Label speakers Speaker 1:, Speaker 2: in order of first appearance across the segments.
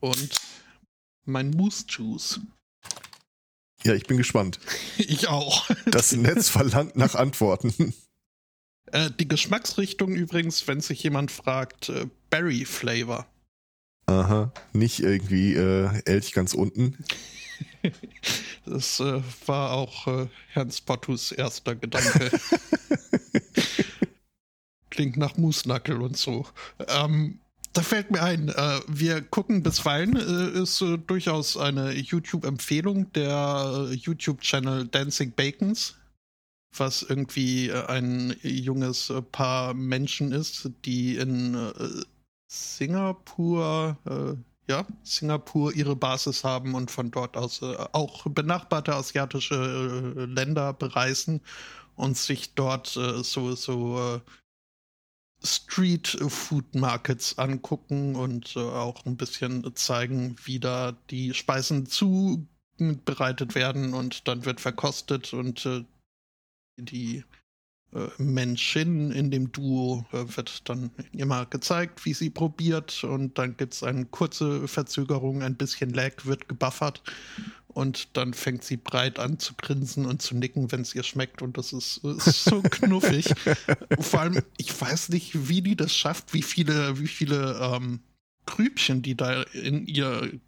Speaker 1: und mein Moose Juice.
Speaker 2: Ja, ich bin gespannt.
Speaker 1: Ich auch.
Speaker 2: Das Netz verlangt nach Antworten.
Speaker 1: Äh, die Geschmacksrichtung übrigens, wenn sich jemand fragt, äh, Berry Flavor.
Speaker 2: Aha, nicht irgendwie äh, Elch ganz unten.
Speaker 1: Das äh, war auch Herrn Spottus erster Gedanke. Klingt nach Moosnackel und so. Ähm, da fällt mir ein, äh, wir gucken bisweilen, äh, ist äh, durchaus eine YouTube-Empfehlung der äh, YouTube-Channel Dancing Bacons, was irgendwie äh, ein junges äh, Paar Menschen ist, die in Singapur, ja, Singapur ihre Basis haben und von dort aus auch benachbarte asiatische Länder bereisen und sich dort so, so Street Food Markets angucken und äh, auch ein bisschen zeigen, wie da die Speisen zubereitet werden und dann wird verkostet und äh, die Menschin in dem Duo äh, wird dann immer gezeigt, wie sie probiert und dann gibt es eine kurze Verzögerung, ein bisschen Lag, wird gebuffert und dann fängt sie breit an zu grinsen und zu nicken, wenn es ihr schmeckt und das ist, ist so knuffig. Vor allem, ich weiß nicht, wie die das schafft, wie viele, wie viele ähm, Grübchen die da in ihr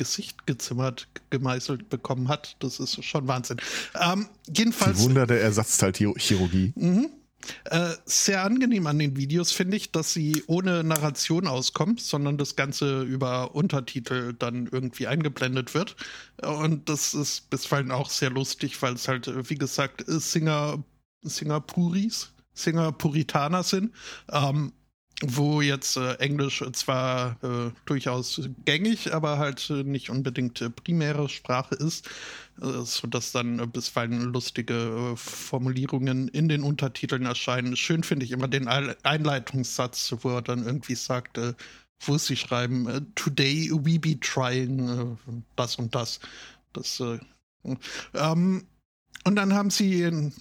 Speaker 1: Gesicht gezimmert, gemeißelt bekommen hat. Das ist schon Wahnsinn. Ähm, jedenfalls.
Speaker 2: Die Wunder der Ersatzteilchirurgie.
Speaker 1: Mhm. Äh, sehr angenehm an den Videos finde ich, dass sie ohne Narration auskommt, sondern das Ganze über Untertitel dann irgendwie eingeblendet wird. Und das ist bisweilen auch sehr lustig, weil es halt, wie gesagt, Singer, Singapuris, Singapuritaner sind. Ähm, wo jetzt äh, Englisch zwar äh, durchaus gängig, aber halt äh, nicht unbedingt äh, primäre Sprache ist, äh, sodass dann äh, bisweilen lustige äh, Formulierungen in den Untertiteln erscheinen. Schön finde ich immer den Einleitungssatz, wo er dann irgendwie sagt, wo sie schreiben, Today we be trying das und das. Das äh, ähm, und dann haben sie in,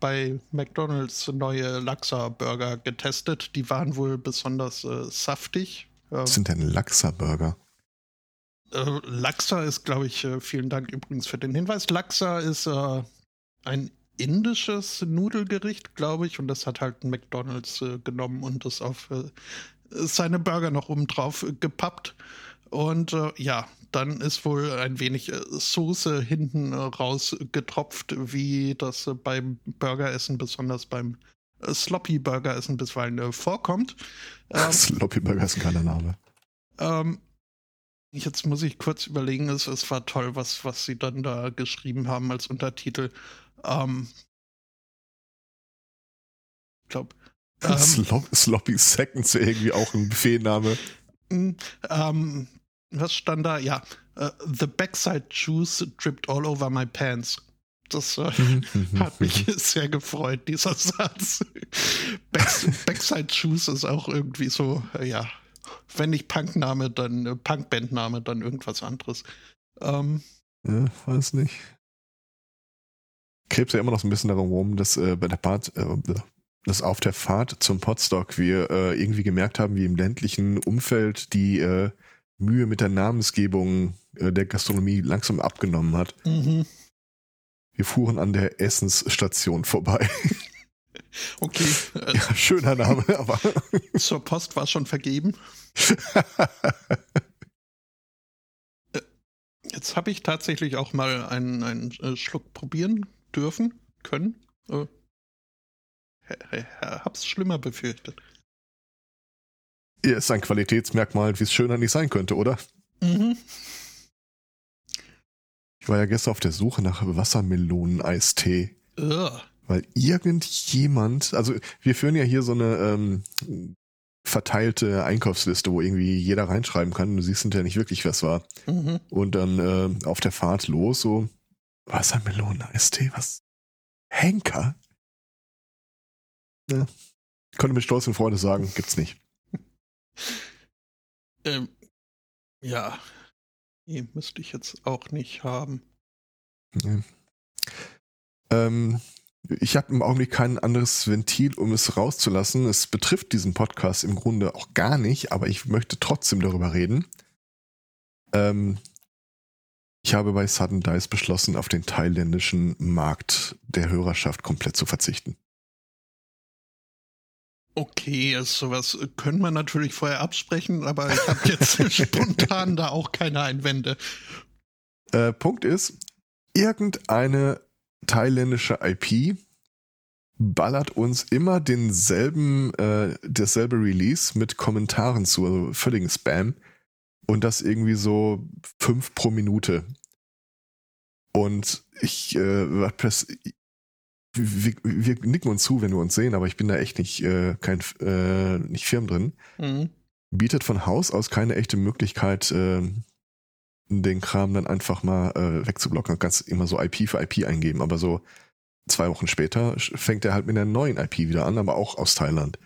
Speaker 1: bei McDonalds neue Lachsa-Burger getestet. Die waren wohl besonders äh, saftig. Ähm,
Speaker 2: Was sind denn Lachsa-Burger?
Speaker 1: äh, Laksa ist, glaube ich, äh, vielen Dank übrigens für den Hinweis. Laksa ist äh, ein indisches Nudelgericht, glaube ich, und das hat halt ein McDonalds äh, genommen und das auf seine Burger noch oben drauf gepappt. Und äh, ja, dann ist wohl ein wenig äh, Soße hinten äh, rausgetropft, wie das äh, beim Burgeressen, besonders beim Sloppy Burgeressen bisweilen vorkommt. Ähm,
Speaker 2: Sloppy Burger ist ein geiler Name.
Speaker 1: ähm, jetzt muss ich kurz überlegen, es, es war toll, was, was sie dann da geschrieben haben als Untertitel. Ähm, ich glaube. Ähm,
Speaker 2: Slop Sloppy Seconds wäre irgendwie auch ein Buffetname.
Speaker 1: Mm, Ähm, was stand da? Ja, äh, The backside juice dripped all over my pants. Das äh, hat mich sehr gefreut, dieser Satz. Backs backside Juice ist auch irgendwie so, äh, ja, wenn nicht Punkname, dann äh, Punkbandname, dann irgendwas anderes. Ähm,
Speaker 2: Ja, weiß nicht. Krebs ja immer noch so ein bisschen darum rum, dass äh, bei der Fahrt, äh, dass auf der Fahrt zum Podstock wir äh, irgendwie gemerkt haben, wie im ländlichen Umfeld die Mühe mit der Namensgebung äh, der Gastronomie langsam abgenommen hat.
Speaker 1: mhm.
Speaker 2: Wir fuhren an der Essensstation vorbei.
Speaker 1: Okay, äh,
Speaker 2: ja, schöner Name, aber
Speaker 1: zur Post war schon vergeben. Jetzt habe ich tatsächlich auch mal einen, einen äh, Schluck probieren dürfen, können. Äh, hab's schlimmer befürchtet.
Speaker 2: Ist ein Qualitätsmerkmal, wie es schöner nicht sein könnte, oder?
Speaker 1: Mhm.
Speaker 2: Ich war ja gestern auf der Suche nach Wassermelonen-Eistee. Weil irgendjemand, also wir führen ja hier so eine ähm, verteilte Einkaufsliste, wo irgendwie jeder reinschreiben kann. Du siehst hinterher nicht wirklich, was war.
Speaker 1: Mhm.
Speaker 2: Und dann äh, auf der Fahrt los, so Wassermelonen, Eistee, was? Henker? Ja. Könnte mit Stolz und Freude sagen, gibt's nicht.
Speaker 1: Ähm, ja. Nee, müsste ich jetzt auch nicht haben.
Speaker 2: Ja. Ähm, ich habe im Augenblick kein anderes Ventil, um es rauszulassen. Es betrifft diesen Podcast im Grunde auch gar nicht, aber ich möchte trotzdem darüber reden. Ähm, ich habe bei Sudden Dice beschlossen, auf den thailändischen Markt der Hörerschaft komplett zu verzichten.
Speaker 1: Okay, also sowas können wir natürlich vorher absprechen, aber ich habe jetzt spontan da auch keine Einwände.
Speaker 2: Äh, Punkt ist, irgendeine thailändische IP ballert uns immer denselben, äh, dasselbe Release mit Kommentaren zu, also völligen Spam. Und das irgendwie so fünf pro Minute. Und ich, äh, WordPress, wir, wir, nicken uns zu, wenn wir uns sehen, aber ich bin da echt nicht, äh, kein, äh, nicht firm drin. Mhm. Bietet von Haus aus keine echte Möglichkeit, äh, den Kram dann einfach mal äh, wegzublocken. Du kannst immer so IP für IP eingeben, aber so zwei Wochen später fängt er halt mit einer neuen IP wieder an, aber auch aus Thailand.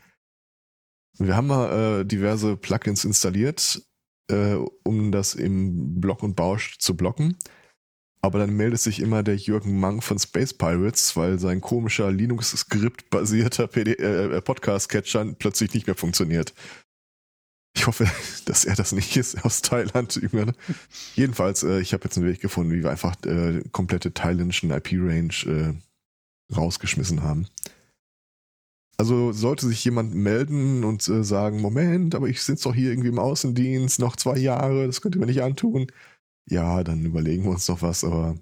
Speaker 2: Wir haben mal äh, diverse Plugins installiert, äh, um das im Block und Bausch zu blocken. Aber dann meldet sich immer der Jürgen Mang von Space Pirates, weil sein komischer Linux-Skript-basierter äh, Podcast-Catcher plötzlich nicht mehr funktioniert. Ich hoffe, dass er das nicht ist aus Thailand. Jedenfalls, äh, ich habe jetzt einen Weg gefunden, wie wir einfach äh, komplette thailändischen IP-Range äh, rausgeschmissen haben. Also sollte sich jemand melden und äh, sagen, Moment, aber ich sitze doch hier irgendwie im Außendienst, noch zwei Jahre, das könnt ihr mir nicht antun. Ja, dann überlegen wir uns doch was, aber.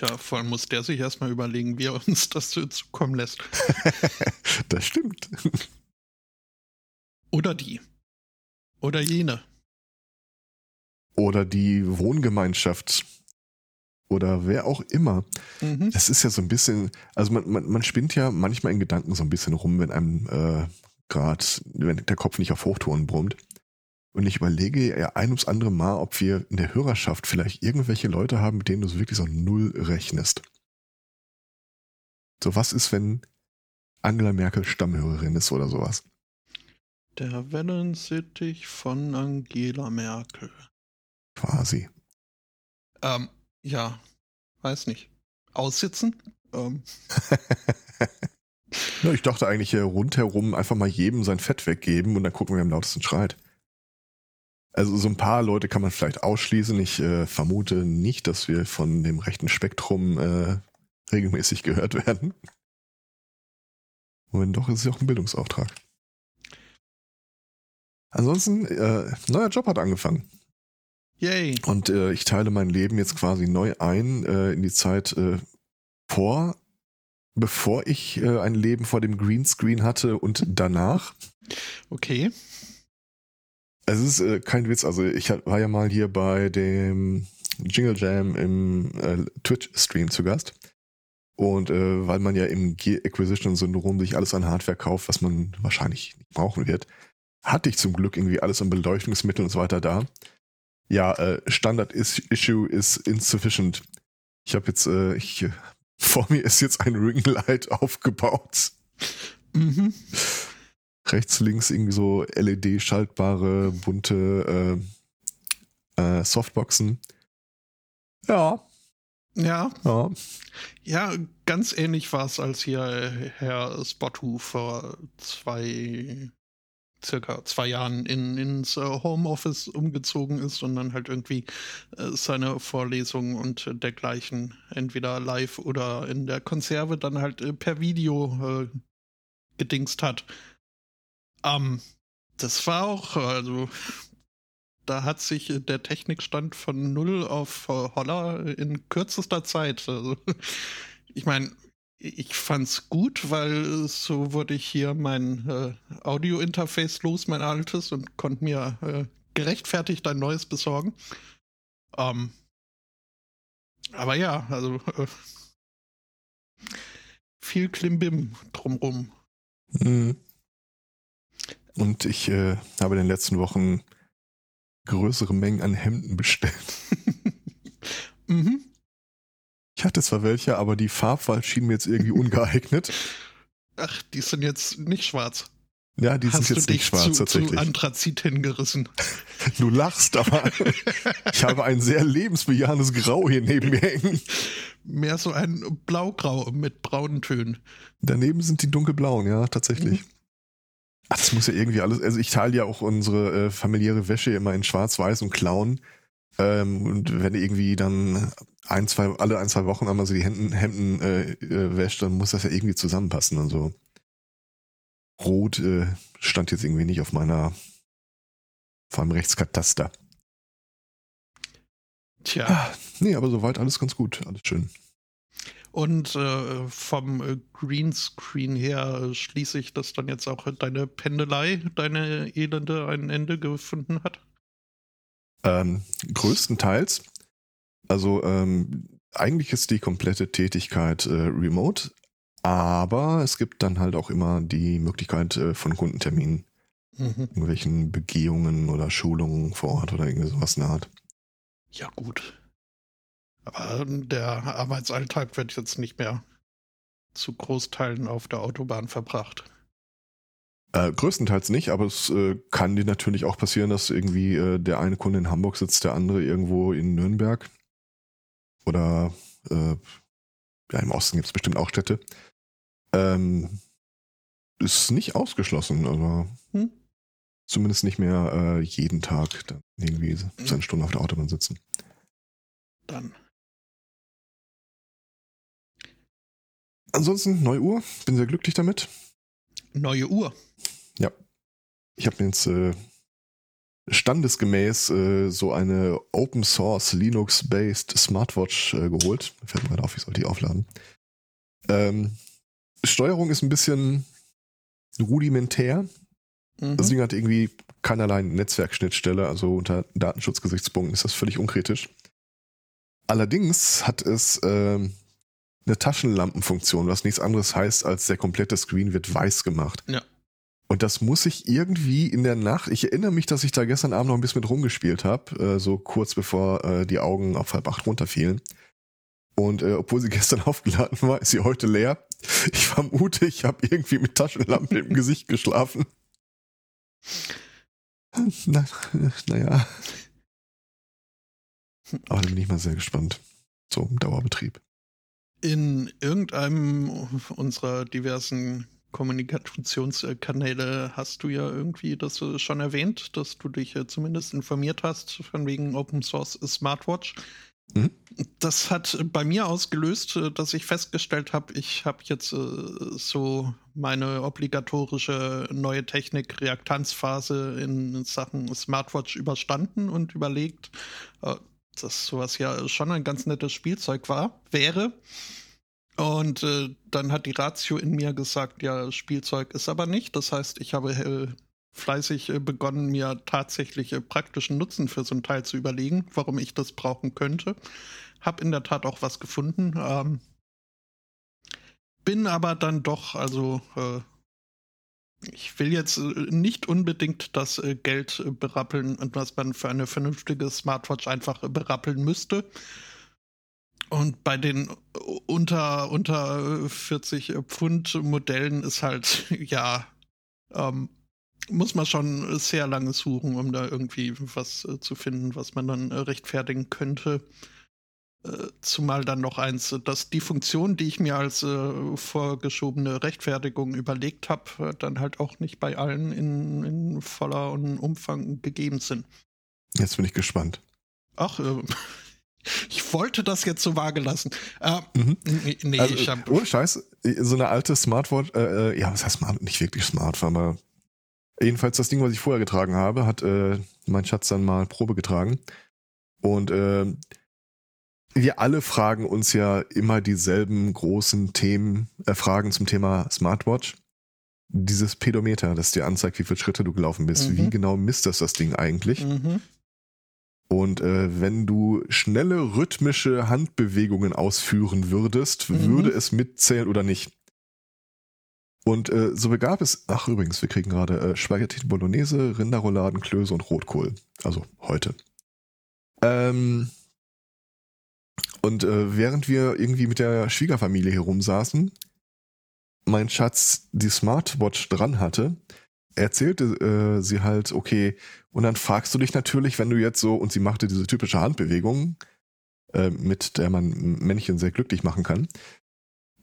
Speaker 1: Ja, vor allem muss der sich erstmal überlegen, wie er uns das zukommen lässt.
Speaker 2: das stimmt.
Speaker 1: Oder die. Oder jene.
Speaker 2: Oder die Wohngemeinschaft oder wer auch immer. Mhm. Das ist ja so ein bisschen, also man, man, man spinnt ja manchmal in Gedanken so ein bisschen rum, wenn einem äh, gerade, wenn der Kopf nicht auf Hochtouren brummt. Und ich überlege ja ein ums andere Mal, ob wir in der Hörerschaft vielleicht irgendwelche Leute haben, mit denen du so wirklich so null rechnest. So, was ist, wenn Angela Merkel Stammhörerin ist oder sowas?
Speaker 1: Der Wellensittich von Angela Merkel.
Speaker 2: Quasi.
Speaker 1: Ähm, ja, weiß nicht. Aussitzen? Ähm.
Speaker 2: ich dachte eigentlich hier rundherum einfach mal jedem sein Fett weggeben und dann gucken, wer am lautesten schreit. Also so ein paar Leute kann man vielleicht ausschließen. Ich äh, vermute nicht, dass wir von dem rechten Spektrum äh, regelmäßig gehört werden. Und doch ist es ja auch ein Bildungsauftrag. Ansonsten, äh, neuer Job hat angefangen.
Speaker 1: Yay.
Speaker 2: Und äh, ich teile mein Leben jetzt quasi neu ein äh, in die Zeit äh, vor, bevor ich äh, ein Leben vor dem Greenscreen hatte und danach.
Speaker 1: Okay.
Speaker 2: Es ist äh, kein Witz, also ich war ja mal hier bei dem Jingle Jam im äh, Twitch-Stream zu Gast. Und äh, weil man ja im Gear-Acquisition-Syndrom sich alles an Hardware kauft, was man wahrscheinlich nicht brauchen wird, hatte ich zum Glück irgendwie alles an Beleuchtungsmitteln und so weiter da ja, äh, Standard-Issue ist insufficient. Ich habe jetzt, äh, ich, vor mir ist jetzt ein Ringlight aufgebaut. Mhm. Rechts, links irgendwie so LED-schaltbare, bunte äh, äh, Softboxen. Ja.
Speaker 1: Ja. Ja. Ja, ganz ähnlich war es, als hier äh, Herr Spottu vor zwei circa zwei Jahren in, ins äh, Homeoffice umgezogen ist und dann halt irgendwie äh, seine Vorlesungen und dergleichen entweder live oder in der Konserve dann halt per Video gedingst hat. Ähm, das war auch, also da hat sich der Technikstand von null auf Holler in kürzester Zeit. Also, ich meine, ich fand's gut, weil so wurde ich hier mein äh, Audio-Interface los, mein altes, und konnte mir äh, gerechtfertigt ein neues besorgen. Ähm, aber ja, also äh, viel Klimbim drumrum.
Speaker 2: Mhm. Und ich äh, habe in den letzten Wochen größere Mengen an Hemden bestellt. mhm. Ich hatte zwar welche, aber die Farbwahl schien mir jetzt irgendwie ungeeignet.
Speaker 1: Ach, die sind jetzt nicht schwarz.
Speaker 2: Ja, die Hast sind jetzt nicht schwarz
Speaker 1: zu,
Speaker 2: tatsächlich.
Speaker 1: Zu Anthrazit hingerissen.
Speaker 2: Du lachst, aber ich habe ein sehr lebensbejahendes Grau hier neben mir hängen.
Speaker 1: Mehr so ein Blaugrau mit braunen Tönen.
Speaker 2: Daneben sind die dunkelblauen, ja, tatsächlich. Mhm. Ach, das muss ja irgendwie alles, also ich teile ja auch unsere äh, familiäre Wäsche immer in schwarz-weiß und Clown. Ähm, und wenn irgendwie dann ein, zwei, alle ein, zwei Wochen einmal so die Hemden, Hemden äh, äh, wäscht, dann muss das ja irgendwie zusammenpassen und so. Rot äh, stand jetzt irgendwie nicht auf meiner, vor allem Rechtskataster.
Speaker 1: Tja.
Speaker 2: Ah, nee, aber soweit alles ganz gut, alles schön.
Speaker 1: Und äh, vom äh, Greenscreen her äh, schließe ich, dass dann jetzt auch deine Pendelei, deine Elende ein Ende gefunden hat?
Speaker 2: Ähm, größtenteils. Also ähm, eigentlich ist die komplette Tätigkeit äh, remote, aber es gibt dann halt auch immer die Möglichkeit äh, von Kundenterminen,
Speaker 1: Mhm.
Speaker 2: irgendwelchen Begehungen oder Schulungen vor Ort oder irgendwie sowas in der Art.
Speaker 1: Ja, gut. Aber der Arbeitsalltag wird jetzt nicht mehr zu Großteilen auf der Autobahn verbracht.
Speaker 2: Äh, größtenteils nicht, aber es äh, kann dir natürlich auch passieren, dass irgendwie äh, der eine Kunde in Hamburg sitzt, der andere irgendwo in Nürnberg. Oder äh, ja, im Osten gibt es bestimmt auch Städte. Ähm, ist nicht ausgeschlossen, aber
Speaker 1: Hm?
Speaker 2: zumindest nicht mehr äh, jeden Tag dann irgendwie seine Stunde auf der Autobahn sitzen.
Speaker 1: Dann.
Speaker 2: Ansonsten, neue Uhr, bin sehr glücklich damit.
Speaker 1: Neue Uhr.
Speaker 2: Ich habe mir jetzt äh, standesgemäß äh, so eine Open Source Linux-based Smartwatch äh, geholt. Fällt mir gerade auf, ich sollte die aufladen. Ähm, Steuerung ist ein bisschen rudimentär.
Speaker 1: Mhm.
Speaker 2: Das Ding hat irgendwie keinerlei Netzwerkschnittstelle, also unter Datenschutzgesichtspunkten ist das völlig unkritisch. Allerdings hat es ähm, eine Taschenlampenfunktion, was nichts anderes heißt, als der komplette Screen wird weiß gemacht.
Speaker 1: Ja.
Speaker 2: Und das muss ich irgendwie in der Nacht, ich erinnere mich, dass ich da gestern Abend noch ein bisschen mit rumgespielt habe, äh, so kurz bevor äh, die Augen auf halb acht runterfielen. Und äh, obwohl sie gestern aufgeladen war, ist sie heute leer. Ich vermute, ich habe irgendwie mit Taschenlampe im Gesicht geschlafen. Na, naja. Aber da bin ich mal sehr gespannt. So im Dauerbetrieb.
Speaker 1: In irgendeinem unserer diversen Kommunikationskanäle hast du ja irgendwie das äh, schon erwähnt, dass du dich äh, zumindest informiert hast von wegen Open Source Smartwatch.
Speaker 2: Mhm.
Speaker 1: Das hat bei mir ausgelöst, äh, dass ich festgestellt habe, ich habe jetzt so meine obligatorische neue Technik-Reaktanzphase in Sachen Smartwatch überstanden und überlegt, dass sowas ja schon ein ganz nettes Spielzeug war, wäre. Und äh, dann hat die Ratio in mir gesagt, ja, Spielzeug ist aber nicht. Das heißt, ich habe äh, fleißig äh, begonnen, mir tatsächlich äh, praktischen Nutzen für so ein Teil zu überlegen, warum ich das brauchen könnte. Hab in der Tat auch was gefunden. Ähm, bin aber dann doch, also äh, ich will jetzt äh, nicht unbedingt das äh, Geld äh, berappeln, was man für eine vernünftige Smartwatch einfach berappeln müsste. Und bei den unter, unter 40 Pfund Modellen ist halt, ja, ähm, muss man schon sehr lange suchen, um da irgendwie was zu finden, was man dann rechtfertigen könnte. Äh, zumal dann noch eins, äh, dass die Funktion, die ich mir als äh, vorgeschobene Rechtfertigung überlegt habe, dann halt auch nicht bei allen in, in voller Umfang gegeben sind.
Speaker 2: Jetzt bin ich gespannt.
Speaker 1: Ach, äh, ich wollte das jetzt so vage lassen. Äh,
Speaker 2: Mhm.
Speaker 1: nee,
Speaker 2: Also,
Speaker 1: ich hab,
Speaker 2: ohne Scheiß, so eine alte Smartwatch, äh, äh, ja, was heißt smart? Nicht wirklich smart, aber jedenfalls das Ding, was ich vorher getragen habe, hat äh, mein Schatz dann mal Probe getragen. Und äh, wir alle fragen uns ja immer dieselben großen Themen, äh, Fragen zum Thema Smartwatch. Dieses Pedometer, das dir anzeigt, wie viele Schritte du gelaufen bist.
Speaker 1: Mhm.
Speaker 2: Wie genau misst das das Ding eigentlich?
Speaker 1: mhm.
Speaker 2: Und äh, wenn du schnelle rhythmische Handbewegungen ausführen würdest,
Speaker 1: Mhm.
Speaker 2: würde es mitzählen oder nicht. Und äh, so begab es, ach übrigens, wir kriegen gerade äh, Spaghetti Bolognese, Rinderrouladen, Klöße und Rotkohl. Also heute. Ähm, und äh, während wir irgendwie mit der Schwiegerfamilie hier rumsaßen, mein Schatz die Smartwatch dran hatte, erzählte äh, sie halt, okay, und dann fragst du dich natürlich, wenn du jetzt so, und sie machte diese typische Handbewegung, äh, mit der man Männchen sehr glücklich machen kann.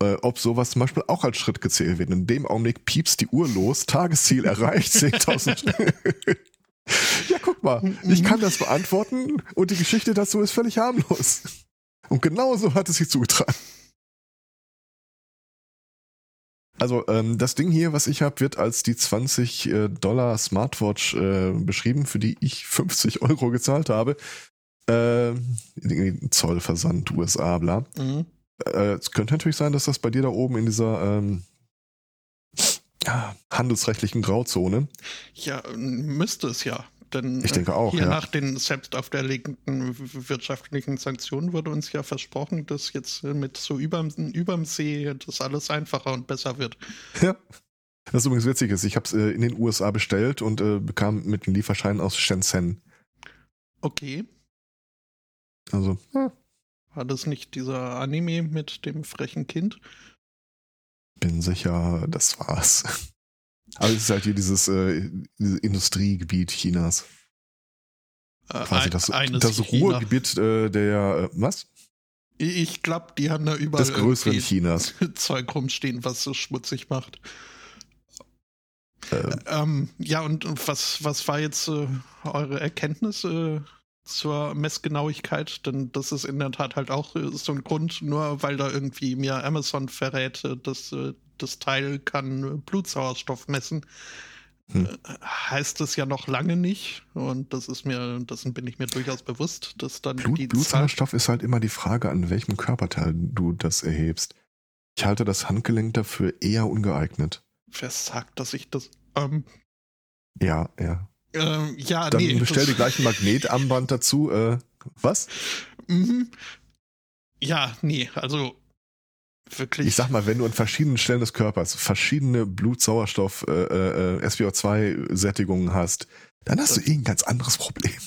Speaker 2: äh, ob sowas zum Beispiel auch als Schritt gezählt wird. In dem Augenblick piepst die Uhr los, Tagesziel erreicht, 10.000. ja, guck mal, ich kann das beantworten und die Geschichte dazu ist völlig harmlos. Und genau so hat es sich zugetragen. Also ähm, das Ding hier, was ich habe, wird als die 20 äh, Dollar Smartwatch äh, beschrieben, für die ich 50 Euro gezahlt habe. Äh, Zollversand USA, bla. Mhm. Äh, es könnte natürlich sein, dass das bei dir da oben in dieser ähm, handelsrechtlichen Grauzone.
Speaker 1: Ja, müsste es ja. Denn
Speaker 2: ich denke auch,
Speaker 1: hier
Speaker 2: ja.
Speaker 1: nach den selbst auferlegten wirtschaftlichen Sanktionen wurde uns ja versprochen, dass jetzt mit so überm, überm See das alles einfacher und besser wird.
Speaker 2: Ja. Was übrigens witzig ist, ich habe es äh, in den USA bestellt und äh, bekam mit einem Lieferschein aus Shenzhen.
Speaker 1: Okay.
Speaker 2: Also, ja.
Speaker 1: War das nicht dieser Anime mit dem frechen Kind?
Speaker 2: Bin sicher, das war's. Aber es ist halt hier dieses, äh, Industriegebiet Chinas.
Speaker 1: Äh, Quasi
Speaker 2: das, das Ruhrgebiet äh, der, äh, was?
Speaker 1: Ich glaube, die haben da überall
Speaker 2: das größeren Chinas.
Speaker 1: Zeug rumstehen, was so schmutzig macht. Ähm. Ähm, ja, und, und, was, was war jetzt äh, eure Erkenntnis äh, zur Messgenauigkeit? Denn das ist in der Tat halt auch äh, so ein Grund, nur weil da irgendwie mir Amazon verrät, äh, dass äh, das Teil kann Blutsauerstoff messen. Hm. Heißt es ja noch lange nicht, und das ist mir, dessen bin ich mir durchaus bewusst, dass dann
Speaker 2: Blut,
Speaker 1: die
Speaker 2: Blutsauerstoff ist halt immer die Frage, an welchem Körperteil du das erhebst. Ich halte das Handgelenk dafür eher ungeeignet.
Speaker 1: Wer sagt, dass ich das. Ähm,
Speaker 2: ja, ja.
Speaker 1: Ähm, ja,
Speaker 2: Dann
Speaker 1: nee,
Speaker 2: bestell dir gleich ein Magnetarmband dazu. Äh, was?
Speaker 1: Mhm. Ja, nee, also wirklich.
Speaker 2: Ich sag mal, wenn du an verschiedenen Stellen des Körpers verschiedene Blutsauerstoff, äh, äh, SPO2-Sättigungen hast, dann hast du eh ein ganz anderes Problem.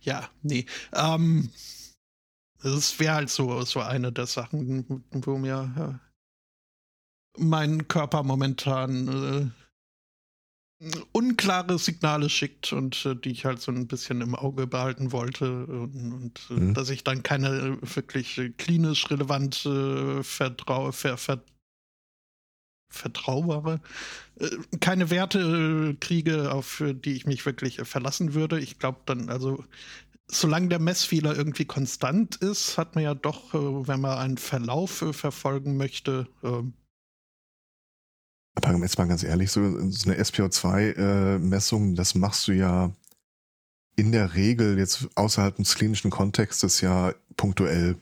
Speaker 1: ja, nee. Ähm, das wäre halt so, so eine der Sachen, wo mir ja, mein Körper momentan äh, unklare Signale schickt und äh, die ich halt so ein bisschen im Auge behalten wollte und, und äh, mhm. dass ich dann keine wirklich äh, klinisch relevante Vertrau ver ver vertraubare, keine Werte kriege, auf die ich mich wirklich verlassen würde. Ich glaube dann, also solange der Messfehler irgendwie konstant ist, hat man ja doch, wenn man einen Verlauf verfolgen möchte, ähm,
Speaker 2: aber jetzt mal ganz ehrlich, so, so eine SPO2-Messung, äh, das machst du ja in der Regel jetzt außerhalb des klinischen Kontextes ja punktuell.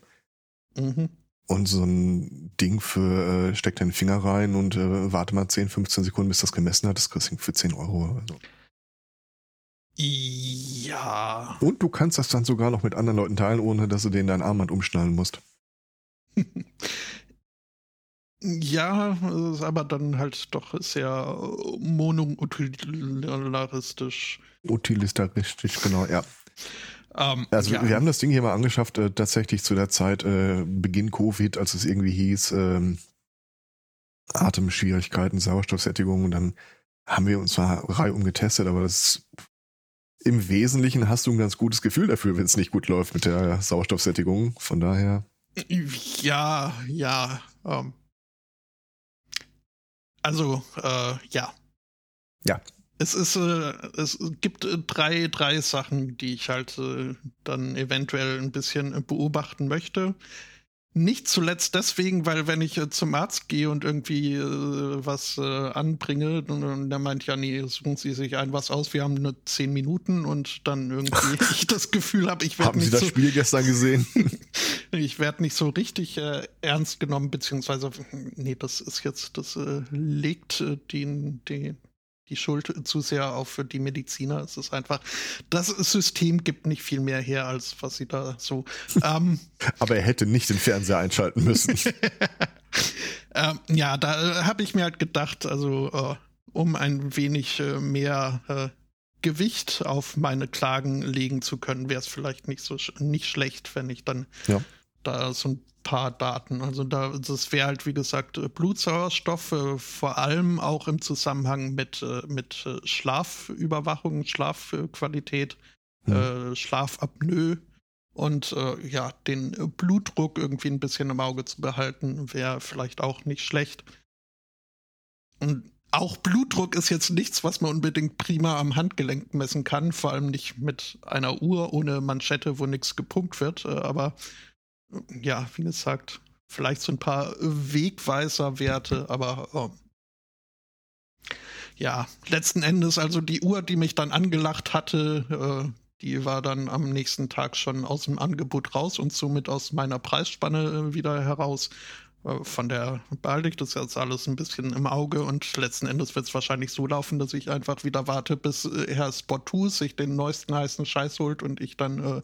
Speaker 2: Mhm. Und so ein Ding für äh, steck deinen Finger rein und äh, warte mal 10, 15 Sekunden, bis das gemessen hat, das kriegst du für 10 Euro oder so.
Speaker 1: Ja.
Speaker 2: Und du kannst das dann sogar noch mit anderen Leuten teilen, ohne dass du denen dein Armband umschnallen musst.
Speaker 1: Ja, aber dann halt doch sehr monoutilistisch.
Speaker 2: Utilitaristisch, genau, ja.
Speaker 1: Ähm,
Speaker 2: also
Speaker 1: ja.
Speaker 2: wir haben das Ding hier mal angeschafft, äh, tatsächlich zu der Zeit äh, Beginn Covid, als es irgendwie hieß, ähm, Atemschwierigkeiten, Sauerstoffsättigung und dann haben wir uns mal reihum getestet, aber das im Wesentlichen hast du ein ganz gutes Gefühl dafür, wenn es nicht gut läuft mit der Sauerstoffsättigung. Von daher.
Speaker 1: Ja, ja. Ähm, also, äh, ja.
Speaker 2: Ja.
Speaker 1: Es ist, äh, es gibt äh, drei, drei Sachen, die ich halt äh, dann eventuell ein bisschen beobachten möchte. Nicht zuletzt deswegen, weil wenn ich äh, zum Arzt gehe und irgendwie äh, was äh, anbringe, und der meint ja, nee, suchen Sie sich ein was aus, wir haben nur zehn Minuten und dann irgendwie ich das Gefühl habe, ich werde
Speaker 2: nicht Haben Sie das
Speaker 1: so,
Speaker 2: Spiel gestern gesehen?
Speaker 1: ich werde nicht so richtig äh, ernst genommen, beziehungsweise, nee, das ist jetzt, das äh, legt äh, den, den, die Schuld zu sehr auf die Mediziner. Es ist einfach, das System gibt nicht viel mehr her, als was sie da so. Ähm,
Speaker 2: Aber er hätte nicht den Fernseher einschalten müssen.
Speaker 1: ähm, ja, da habe ich mir halt gedacht, also äh, um ein wenig äh, mehr äh, Gewicht auf meine Klagen legen zu können, wäre es vielleicht nicht so nicht schlecht, wenn ich dann ja. da so ein paar Daten. Also da, das wäre halt, wie gesagt, äh, Blutsauerstoff, äh, vor allem auch im Zusammenhang mit, äh, mit Schlafüberwachung, Schlafqualität, mhm. Schlafapnoe Und ja, den Blutdruck irgendwie ein bisschen im Auge zu behalten, wäre vielleicht auch nicht schlecht. Und auch Blutdruck ist jetzt nichts, was man unbedingt prima am Handgelenk messen kann, vor allem nicht mit einer Uhr ohne Manschette, wo nichts gepumpt wird. Aber ja, wie gesagt, vielleicht so ein paar Wegweiserwerte, aber oh. ja, letzten Endes, also die Uhr, die mich dann angelacht hatte, äh, die war dann am nächsten Tag schon aus dem Angebot raus und somit aus meiner Preisspanne äh, wieder heraus. Von der behalte ich das jetzt alles ein bisschen im Auge und letzten Endes wird es wahrscheinlich so laufen, dass ich einfach wieder warte, bis äh, Herr Sportus sich den neuesten heißen Scheiß holt und ich dann äh,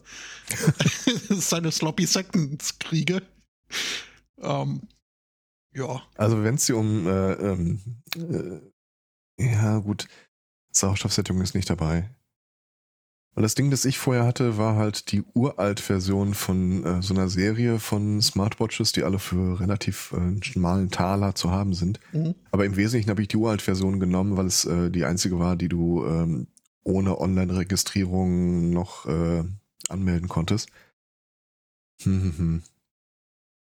Speaker 1: seine Sloppy Seconds kriege. Ähm, ja.
Speaker 2: Also wenn es hier um äh, ähm, äh, ja gut, Sauerstoffsättigung ist nicht dabei. Und das Ding, das ich vorher hatte, war halt die uralt Version von äh, so einer Serie von Smartwatches, die alle für relativ äh, schmalen Taler zu haben sind. Mhm. Aber im Wesentlichen habe ich die uralt Version genommen, weil es äh, die einzige war, die du ähm, ohne Online-Registrierung noch äh, anmelden konntest. Hm, hm, hm.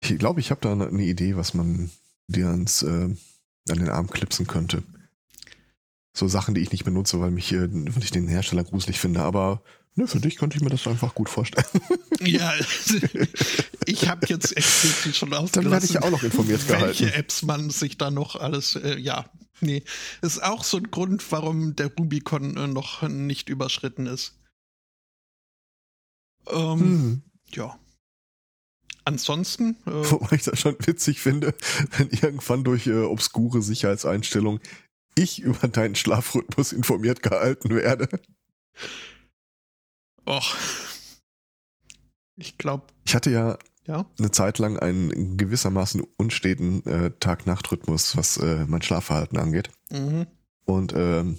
Speaker 2: Ich glaube, ich habe da eine Idee, was man dir ans, äh, an den Arm klipsen könnte so Sachen, die ich nicht benutze, weil mich, äh, weil ich den Hersteller gruselig finde. Aber ne, für dich könnte ich mir das einfach gut vorstellen.
Speaker 1: Ja, ich habe jetzt explizit schon ausgelassen.
Speaker 2: Dann werde ich auch noch informiert
Speaker 1: welche
Speaker 2: gehalten.
Speaker 1: Welche Apps man sich da noch alles, äh, ja, nee. Ist auch so ein Grund, warum der Rubicon äh, noch nicht überschritten ist. Ähm, hm. Ja. Ansonsten.
Speaker 2: Äh, Wobei ich das schon witzig finde, wenn irgendwann durch äh, obskure Sicherheitseinstellungen ich über deinen Schlafrhythmus informiert gehalten werde.
Speaker 1: Och. Ich glaube.
Speaker 2: Ich hatte ja, ja, eine Zeit lang einen gewissermaßen unsteten äh, Tag-Nacht-Rhythmus, was äh, mein Schlafverhalten angeht. Mhm. Und ähm,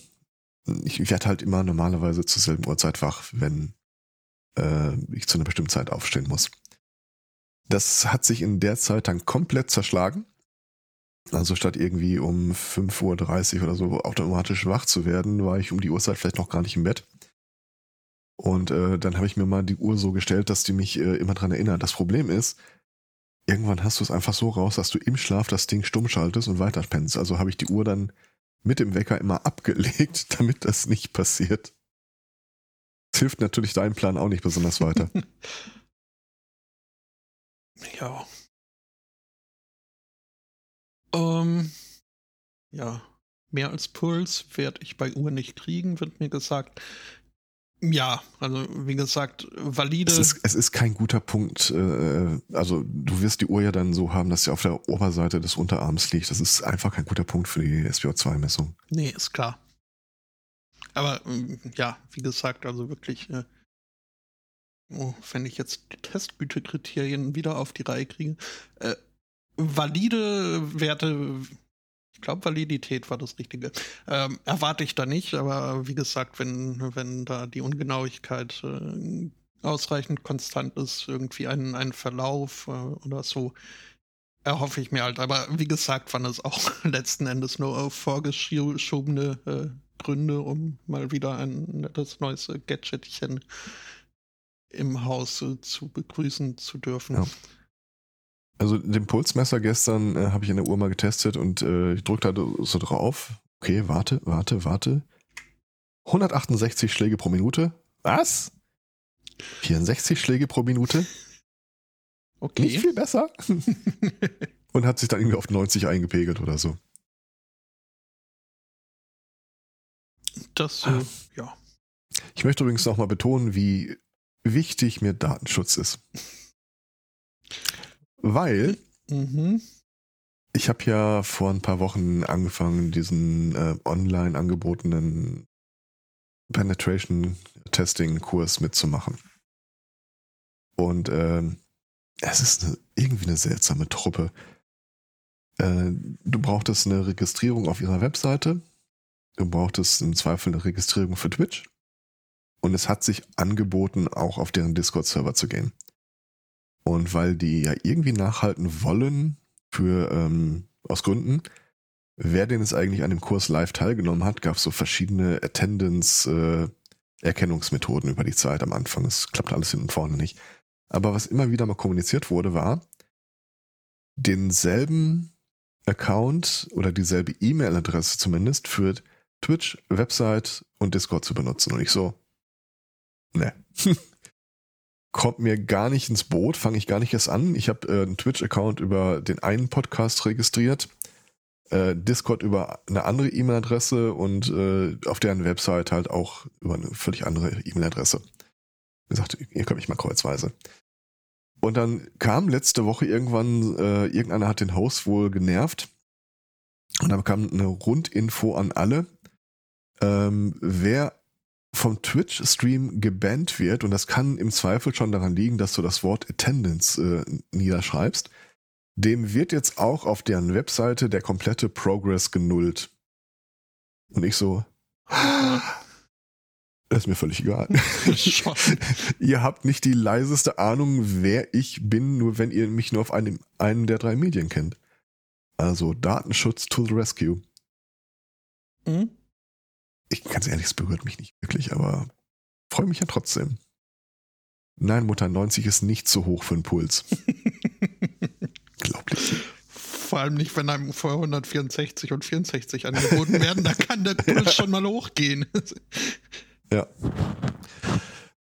Speaker 2: ich, werde halt immer normalerweise zur selben Uhrzeit wach, wenn äh, ich zu einer bestimmten Zeit aufstehen muss. Das hat sich in der Zeit dann komplett zerschlagen. Also statt irgendwie um 5.30 Uhr oder so automatisch wach zu werden, war ich um die Uhrzeit vielleicht noch gar nicht im Bett. Und äh, dann habe ich mir mal die Uhr so gestellt, dass die mich äh, immer dran erinnert. Das Problem ist, irgendwann hast du es einfach so raus, dass du im Schlaf das Ding stumm schaltest und weiterpennst. Also habe ich die Uhr dann mit dem Wecker immer abgelegt, damit das nicht passiert. Das hilft natürlich deinem Plan auch nicht besonders weiter.
Speaker 1: ja, ähm, ja, mehr als Puls werde ich bei Uhr nicht kriegen, wird mir gesagt. Ja, also wie gesagt, valide.
Speaker 2: Es ist, es ist kein guter Punkt. Äh, also du wirst die Uhr ja dann so haben, dass sie auf der Oberseite des Unterarms liegt. Das ist einfach kein guter Punkt für die SPO2-Messung.
Speaker 1: Nee, ist klar. Aber ähm, ja, wie gesagt, also wirklich, äh, oh, wenn ich jetzt die Testgütekriterien wieder auf die Reihe kriege, äh, valide Werte, ich glaube, Validität war das Richtige, ähm, erwarte ich da nicht, aber wie gesagt, wenn, wenn da die Ungenauigkeit äh, ausreichend konstant ist, irgendwie ein, ein Verlauf äh, oder so, erhoffe ich mir halt. Aber wie gesagt, waren es auch letzten Endes nur vorgeschobene äh, Gründe, um mal wieder ein nettes neues Gadgetchen im Haus äh, zu begrüßen zu dürfen. Ja.
Speaker 2: Also den Pulsmesser gestern äh, habe ich in der Uhr mal getestet und äh, ich drückte da so drauf. Okay, warte, warte, warte. 168 Schläge pro Minute. Was? 64 Schläge pro Minute? Okay. Nicht viel besser. und hat sich dann irgendwie auf 90 eingepegelt oder so.
Speaker 1: Das, äh, ja.
Speaker 2: Ich möchte übrigens nochmal betonen, wie wichtig mir Datenschutz ist. Weil mhm. ich habe ja vor ein paar Wochen angefangen, diesen äh, online angebotenen Penetration Testing Kurs mitzumachen. Und äh, es ist eine, irgendwie eine seltsame Truppe. Äh, du brauchtest eine Registrierung auf ihrer Webseite. Du brauchtest im Zweifel eine Registrierung für Twitch. Und es hat sich angeboten, auch auf deren Discord-Server zu gehen. Und weil die ja irgendwie nachhalten wollen, für ähm, aus Gründen, wer denn jetzt eigentlich an dem Kurs live teilgenommen hat, gab es so verschiedene Attendance äh, über die Zeit am Anfang. Es klappt alles hinten und vorne nicht. Aber was immer wieder mal kommuniziert wurde, war, denselben Account oder dieselbe E-Mail-Adresse zumindest für Twitch, Website und Discord zu benutzen. Und ich so, ne. Kommt mir gar nicht ins Boot, fange ich gar nicht erst an. Ich habe äh, einen Twitch-Account über den einen Podcast registriert, äh, Discord über eine andere E-Mail-Adresse und äh, auf deren Website halt auch über eine völlig andere E-Mail-Adresse. Wie gesagt, ihr könnt mich mal kreuzweise. Und dann kam letzte Woche irgendwann, äh, irgendeiner hat den Host wohl genervt. Und dann kam eine Rundinfo an alle. Ähm, wer vom Twitch-Stream gebannt wird, und das kann im Zweifel schon daran liegen, dass du das Wort Attendance äh, niederschreibst, dem wird jetzt auch auf deren Webseite der komplette Progress genullt. Und ich so, das ist mir völlig egal. ihr habt nicht die leiseste Ahnung, wer ich bin, nur wenn ihr mich nur auf einem, einem der drei Medien kennt. Also Datenschutz to the rescue. Mhm. Ich ganz ehrlich, es berührt mich nicht wirklich, aber freue mich ja trotzdem. Nein, Mutter, 90 ist nicht zu hoch für einen Puls. Glaublich.
Speaker 1: Vor allem nicht, wenn einem vor 164 und 64 angeboten werden, da kann der Puls schon mal hochgehen.
Speaker 2: Ja.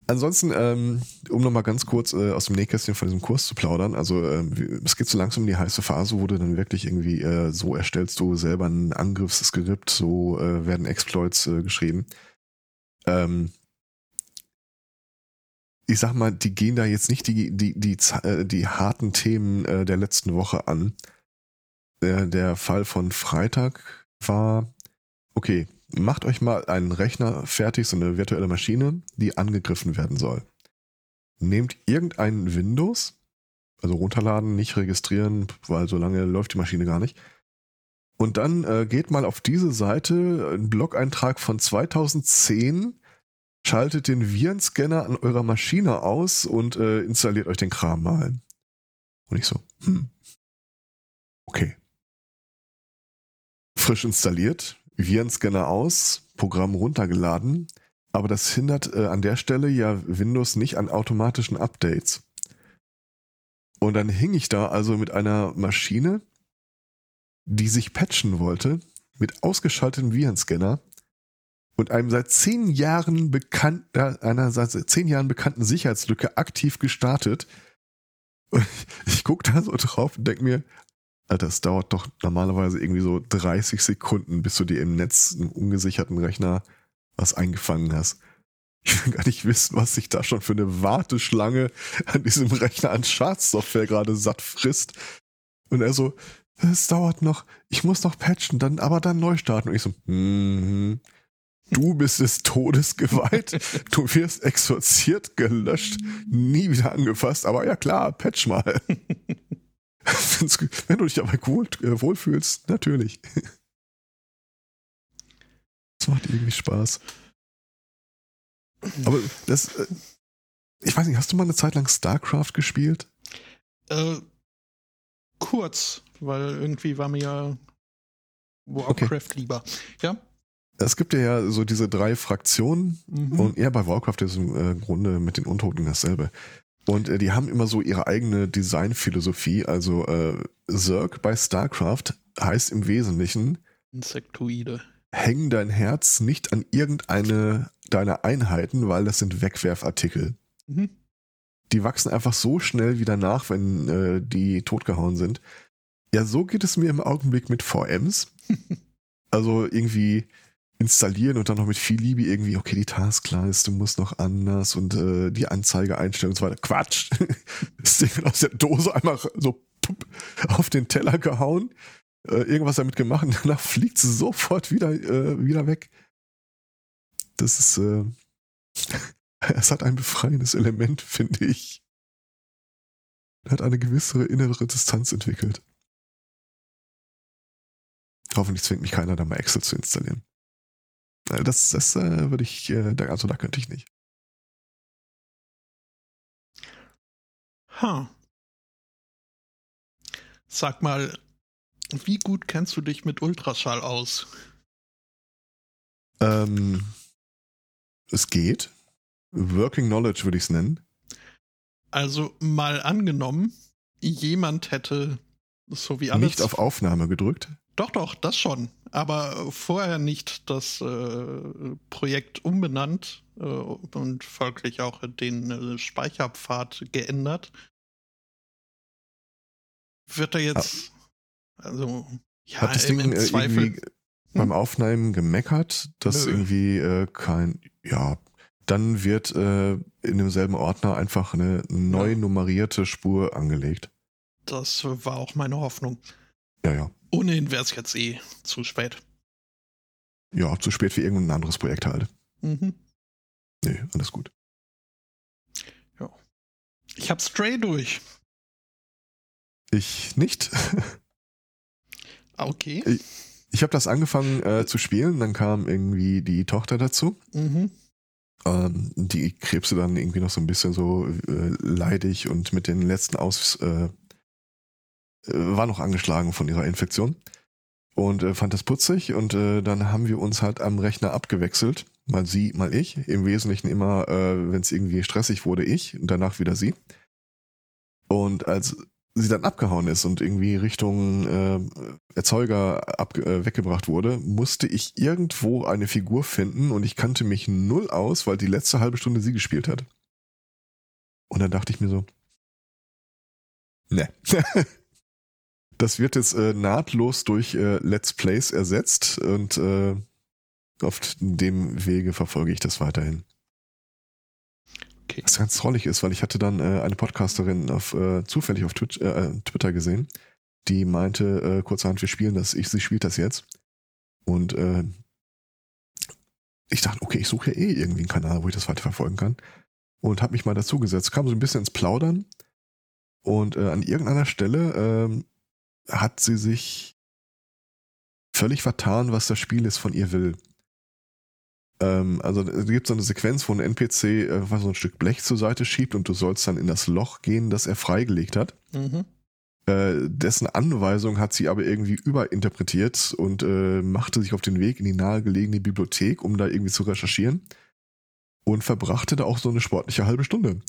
Speaker 2: Ansonsten, ähm, um nochmal ganz kurz äh, aus dem Nähkästchen von diesem Kurs zu plaudern, also äh, es geht so langsam in die heiße Phase, wo du dann wirklich irgendwie, äh, so erstellst du selber ein Angriffsskript, so äh, werden Exploits äh, geschrieben. Ähm, ich sag mal, die gehen da jetzt nicht die, die, die, die, äh, die harten Themen äh, der letzten Woche an. Äh, der Fall von Freitag war, okay, macht euch mal einen Rechner fertig, so eine virtuelle Maschine, die angegriffen werden soll. Nehmt irgendein Windows, also runterladen, nicht registrieren, weil so lange läuft die Maschine gar nicht. Und dann äh, geht mal auf diese Seite, ein Blog-Eintrag von 2010, schaltet den Virenscanner an eurer Maschine aus und äh, installiert euch den Kram mal. Und ich so, hm, okay. Frisch installiert, Virenscanner aus, Programm runtergeladen, aber das hindert äh, an der Stelle ja Windows nicht an automatischen Updates. Und dann hing ich da also mit einer Maschine, die sich patchen wollte, mit ausgeschaltetem Virenscanner und einem seit zehn Jahren bekannten, einer seit zehn Jahren bekannten Sicherheitslücke aktiv gestartet. Und ich gucke da so drauf und denke mir, das dauert doch normalerweise irgendwie so 30 Sekunden, bis du dir im Netz, einem ungesicherten Rechner, was eingefangen hast. Ich will gar nicht wissen, was sich da schon für eine Warteschlange an diesem Rechner an Schadsoftware gerade satt frisst. Und er so, es dauert noch, ich muss noch patchen, dann aber dann neu starten. Und ich so, mm, du bist des Todes geweiht, du wirst exorziert, gelöscht, nie wieder angefasst, aber ja klar, patch mal. Wenn du dich dabei wohl, äh, wohlfühlst, natürlich. Das macht irgendwie Spaß. Aber das, äh, ich weiß nicht, hast du mal eine Zeit lang StarCraft gespielt?
Speaker 1: Äh, kurz, weil irgendwie war mir ja Warcraft okay. lieber. Ja?
Speaker 2: Es gibt ja so diese drei Fraktionen mhm. und eher bei Warcraft ist im äh, Grunde mit den Untoten dasselbe. Und äh, die haben immer so ihre eigene Designphilosophie. Also äh, Zerg bei StarCraft heißt im Wesentlichen
Speaker 1: Insektoide.
Speaker 2: Häng dein Herz nicht an irgendeine deiner Einheiten, weil das sind Wegwerfartikel. Mhm. Die wachsen einfach so schnell wieder nach, wenn äh, die totgehauen sind. Ja, so geht es mir im Augenblick mit VMs. also irgendwie installieren und dann noch mit viel Liebe irgendwie, okay, die Taskleiste muss noch anders und äh, die Anzeige einstellen und so weiter. Quatsch. Das Ding aus der Dose einmal so auf den Teller gehauen, äh, irgendwas damit gemacht und danach fliegt sie sofort wieder, äh, wieder weg. Das ist, äh, es hat ein befreiendes Element, finde ich. hat eine gewisse innere Distanz entwickelt. Hoffentlich zwingt mich keiner, da mal Excel zu installieren. Äh, das, das äh, würde ich, äh, also da könnte ich nicht.
Speaker 1: Ha. Sag mal, wie gut kennst du dich mit Ultraschall aus?
Speaker 2: Ähm, es geht. Working Knowledge würde ich es nennen.
Speaker 1: Also mal angenommen, jemand hätte so wie alles.
Speaker 2: Nicht auf Aufnahme gedrückt?
Speaker 1: Doch, doch, das schon. Aber vorher nicht das äh, Projekt umbenannt äh, und folglich auch den äh, Speicherpfad geändert. Wird er jetzt, ah. also,
Speaker 2: ja, Hat das Ding im äh, Zweifel, irgendwie beim Aufnehmen gemeckert, dass Nö. irgendwie äh, kein, ja, dann wird äh, in demselben Ordner einfach eine neu nummerierte Spur angelegt.
Speaker 1: Das war auch meine Hoffnung.
Speaker 2: Ja, ja.
Speaker 1: Ohnehin wäre es jetzt eh zu spät.
Speaker 2: Ja, zu spät für irgendein anderes Projekt halt. Mhm. Nee, alles gut.
Speaker 1: Ja. Ich hab Stray durch.
Speaker 2: Ich nicht.
Speaker 1: Ah, okay.
Speaker 2: Ich, ich habe das angefangen äh, zu spielen, dann kam irgendwie die Tochter dazu. Mhm. Ähm, die krebste dann irgendwie noch so ein bisschen so äh, leidig und mit den letzten Aus, äh, äh, war noch angeschlagen von ihrer Infektion und äh, fand das putzig und äh, dann haben wir uns halt am Rechner abgewechselt. Mal sie, mal ich. Im Wesentlichen immer, äh, wenn es irgendwie stressig wurde, ich und danach wieder sie. Und als sie dann abgehauen ist und irgendwie Richtung äh, Erzeuger ab, äh, weggebracht wurde, musste ich irgendwo eine Figur finden und ich kannte mich null aus, weil die letzte halbe Stunde sie gespielt hat. Und dann dachte ich mir so, ne. Das wird jetzt äh, nahtlos durch äh, Let's Plays ersetzt und äh, auf dem Wege verfolge ich das weiterhin. Okay. Was ganz trollig ist, weil ich hatte dann äh, eine Podcasterin auf, äh, zufällig auf Twitch, äh, Twitter gesehen, die meinte, kurzerhand, wir spielen das, ich, sie spielt das jetzt. Und ich dachte, okay, ich suche ja eh irgendwie einen Kanal, wo ich das weiter verfolgen kann. Und habe mich mal dazugesetzt, kam so ein bisschen ins Plaudern. Und äh, an irgendeiner Stelle äh, hat sie sich völlig vertan, was das Spiel jetzt von ihr will. Ähm, also es gibt so eine Sequenz, wo ein NPC einfach so ein Stück Blech zur Seite schiebt und du sollst dann in das Loch gehen, das er freigelegt hat. Mhm. Äh, dessen Anweisung hat sie aber irgendwie überinterpretiert und äh, machte sich auf den Weg in die nahegelegene Bibliothek, um da irgendwie zu recherchieren und verbrachte da auch so eine sportliche halbe Stunde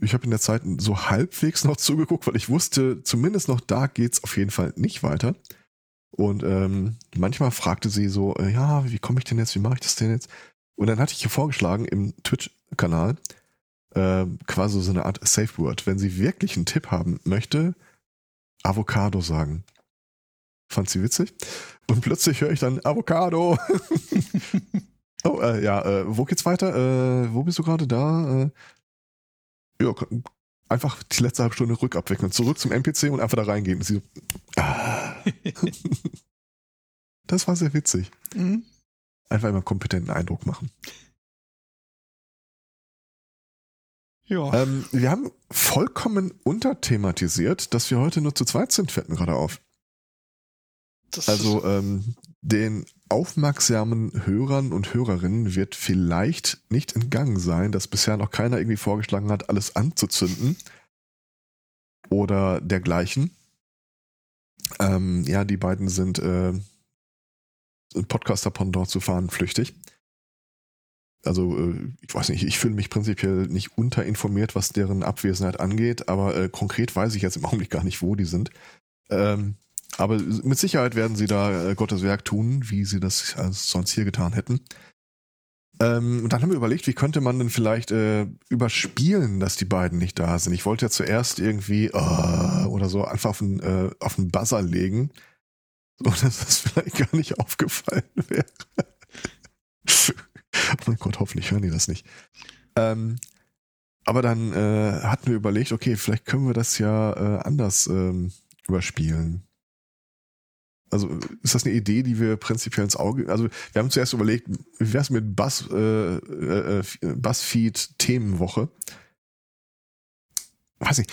Speaker 2: ich habe in der Zeit so halbwegs noch zugeguckt, weil ich wusste, zumindest noch da geht's auf jeden Fall nicht weiter. Und ähm, manchmal fragte sie so, äh, ja, wie komme ich denn jetzt, wie mache ich das denn jetzt? Und dann hatte ich ihr vorgeschlagen im Twitch-Kanal äh, quasi so eine Art Safe Word. Wenn sie wirklich einen Tipp haben möchte, Avocado sagen. Fand sie witzig. Und plötzlich höre ich dann Avocado. oh, äh, ja, äh, wo geht's weiter? Äh, wo bist du gerade da? Ja, einfach die letzte halbe Stunde rückabwickeln, zurück zum NPC und einfach da reingehen. Und sie so, ah. das war sehr witzig. Mhm. Einfach immer einen kompetenten Eindruck machen. Ja. Ähm, wir haben vollkommen unterthematisiert, dass wir heute nur zu zweit sind, fällt mir gerade auf. Das also ähm, den aufmerksamen Hörern und Hörerinnen wird vielleicht nicht entgangen sein, dass bisher noch keiner irgendwie vorgeschlagen hat, alles anzuzünden oder dergleichen. Ähm, ja, die beiden sind äh, Podcaster-Pendant zu fahren flüchtig. Also, äh, ich weiß nicht, ich fühle mich prinzipiell nicht unterinformiert, was deren Abwesenheit angeht, aber äh, konkret weiß ich jetzt im Augenblick gar nicht, wo die sind. Ähm, aber mit Sicherheit werden sie da äh, Gottes Werk tun, wie sie das sonst hier getan hätten. Ähm, und dann haben wir überlegt, wie könnte man denn vielleicht äh, überspielen, dass die beiden nicht da sind. Ich wollte ja zuerst irgendwie uh, oder so einfach auf den, äh, auf den Buzzer legen, so dass das vielleicht gar nicht aufgefallen wäre. oh mein Gott, hoffentlich hören die das nicht. Ähm, aber dann äh, hatten wir überlegt, okay, vielleicht können wir das ja äh, anders ähm, überspielen also ist das eine Idee, die wir prinzipiell ins Auge, also wir haben zuerst überlegt, wie wäre es mit Buzz, äh, äh, Buzzfeed Themenwoche? Weiß nicht,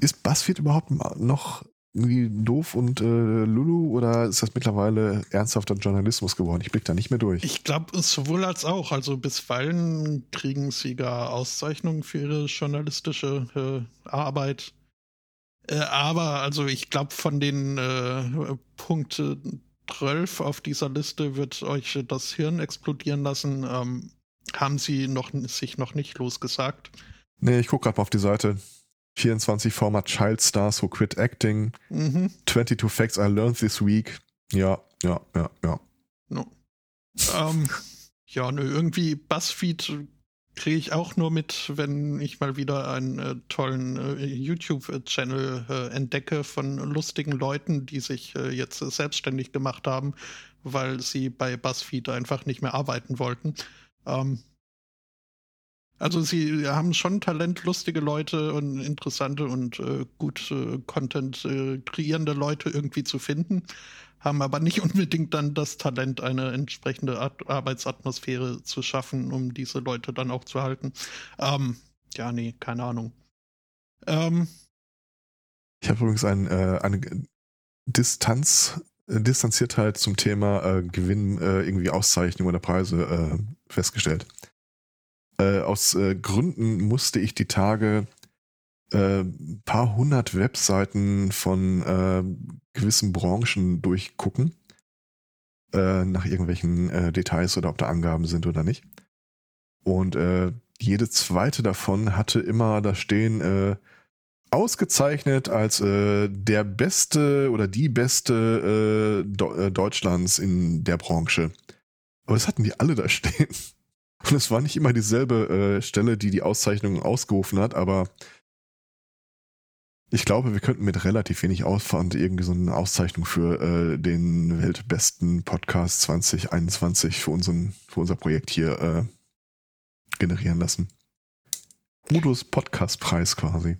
Speaker 2: ist Buzzfeed überhaupt noch irgendwie doof und äh, Lulu oder ist das mittlerweile ernsthafter Journalismus geworden? Ich blick da nicht mehr durch.
Speaker 1: Ich glaube, sowohl als auch. Also bisweilen kriegen sie gar Auszeichnungen für ihre journalistische äh, Arbeit. Äh, aber also ich glaube, von den äh, Punkten 12 auf dieser Liste wird euch das Hirn explodieren lassen. Ähm, haben sie noch, sich noch nicht losgesagt.
Speaker 2: Nee, ich gucke gerade mal auf die Seite. 24 Former Child Stars who quit acting.
Speaker 1: Mhm.
Speaker 2: 22 Facts I learned this week. Ja, ja, ja, ja.
Speaker 1: No. ähm, ja, nö, irgendwie Buzzfeed kriege ich auch nur mit, wenn ich mal wieder einen äh, tollen äh, YouTube-Channel äh, entdecke von lustigen Leuten, die sich äh, jetzt selbstständig gemacht haben, weil sie bei Buzzfeed einfach nicht mehr arbeiten wollten. Ähm, also sie haben schon Talent, lustige Leute und interessante und äh, gut äh, Content äh, kreierende Leute irgendwie zu finden, haben aber nicht unbedingt dann das Talent, eine entsprechende Art Arbeitsatmosphäre zu schaffen, um diese Leute dann auch zu halten. Ähm, ja, nee, keine Ahnung. Ähm,
Speaker 2: ich habe übrigens ein, äh, eine Distanz, äh, Distanziertheit zum Thema äh, Gewinn, irgendwie Auszeichnung oder Preise festgestellt. Äh, aus äh, Gründen musste ich die Tage äh, paar hundert Webseiten von äh, gewissen Branchen durchgucken, nach irgendwelchen Details oder ob da Angaben sind oder nicht. Und jede zweite davon hatte immer da stehen, ausgezeichnet als äh, der beste oder die beste äh, Deutschlands in der Branche. Aber das hatten die alle da stehen. Und es war nicht immer dieselbe äh, Stelle, die die Auszeichnung ausgerufen hat, aber ich glaube, wir könnten mit relativ wenig Aufwand irgendwie so eine Auszeichnung für äh, den weltbesten Podcast 2021 für, unseren, für unser Projekt hier äh, generieren lassen. Modus Podcastpreis quasi.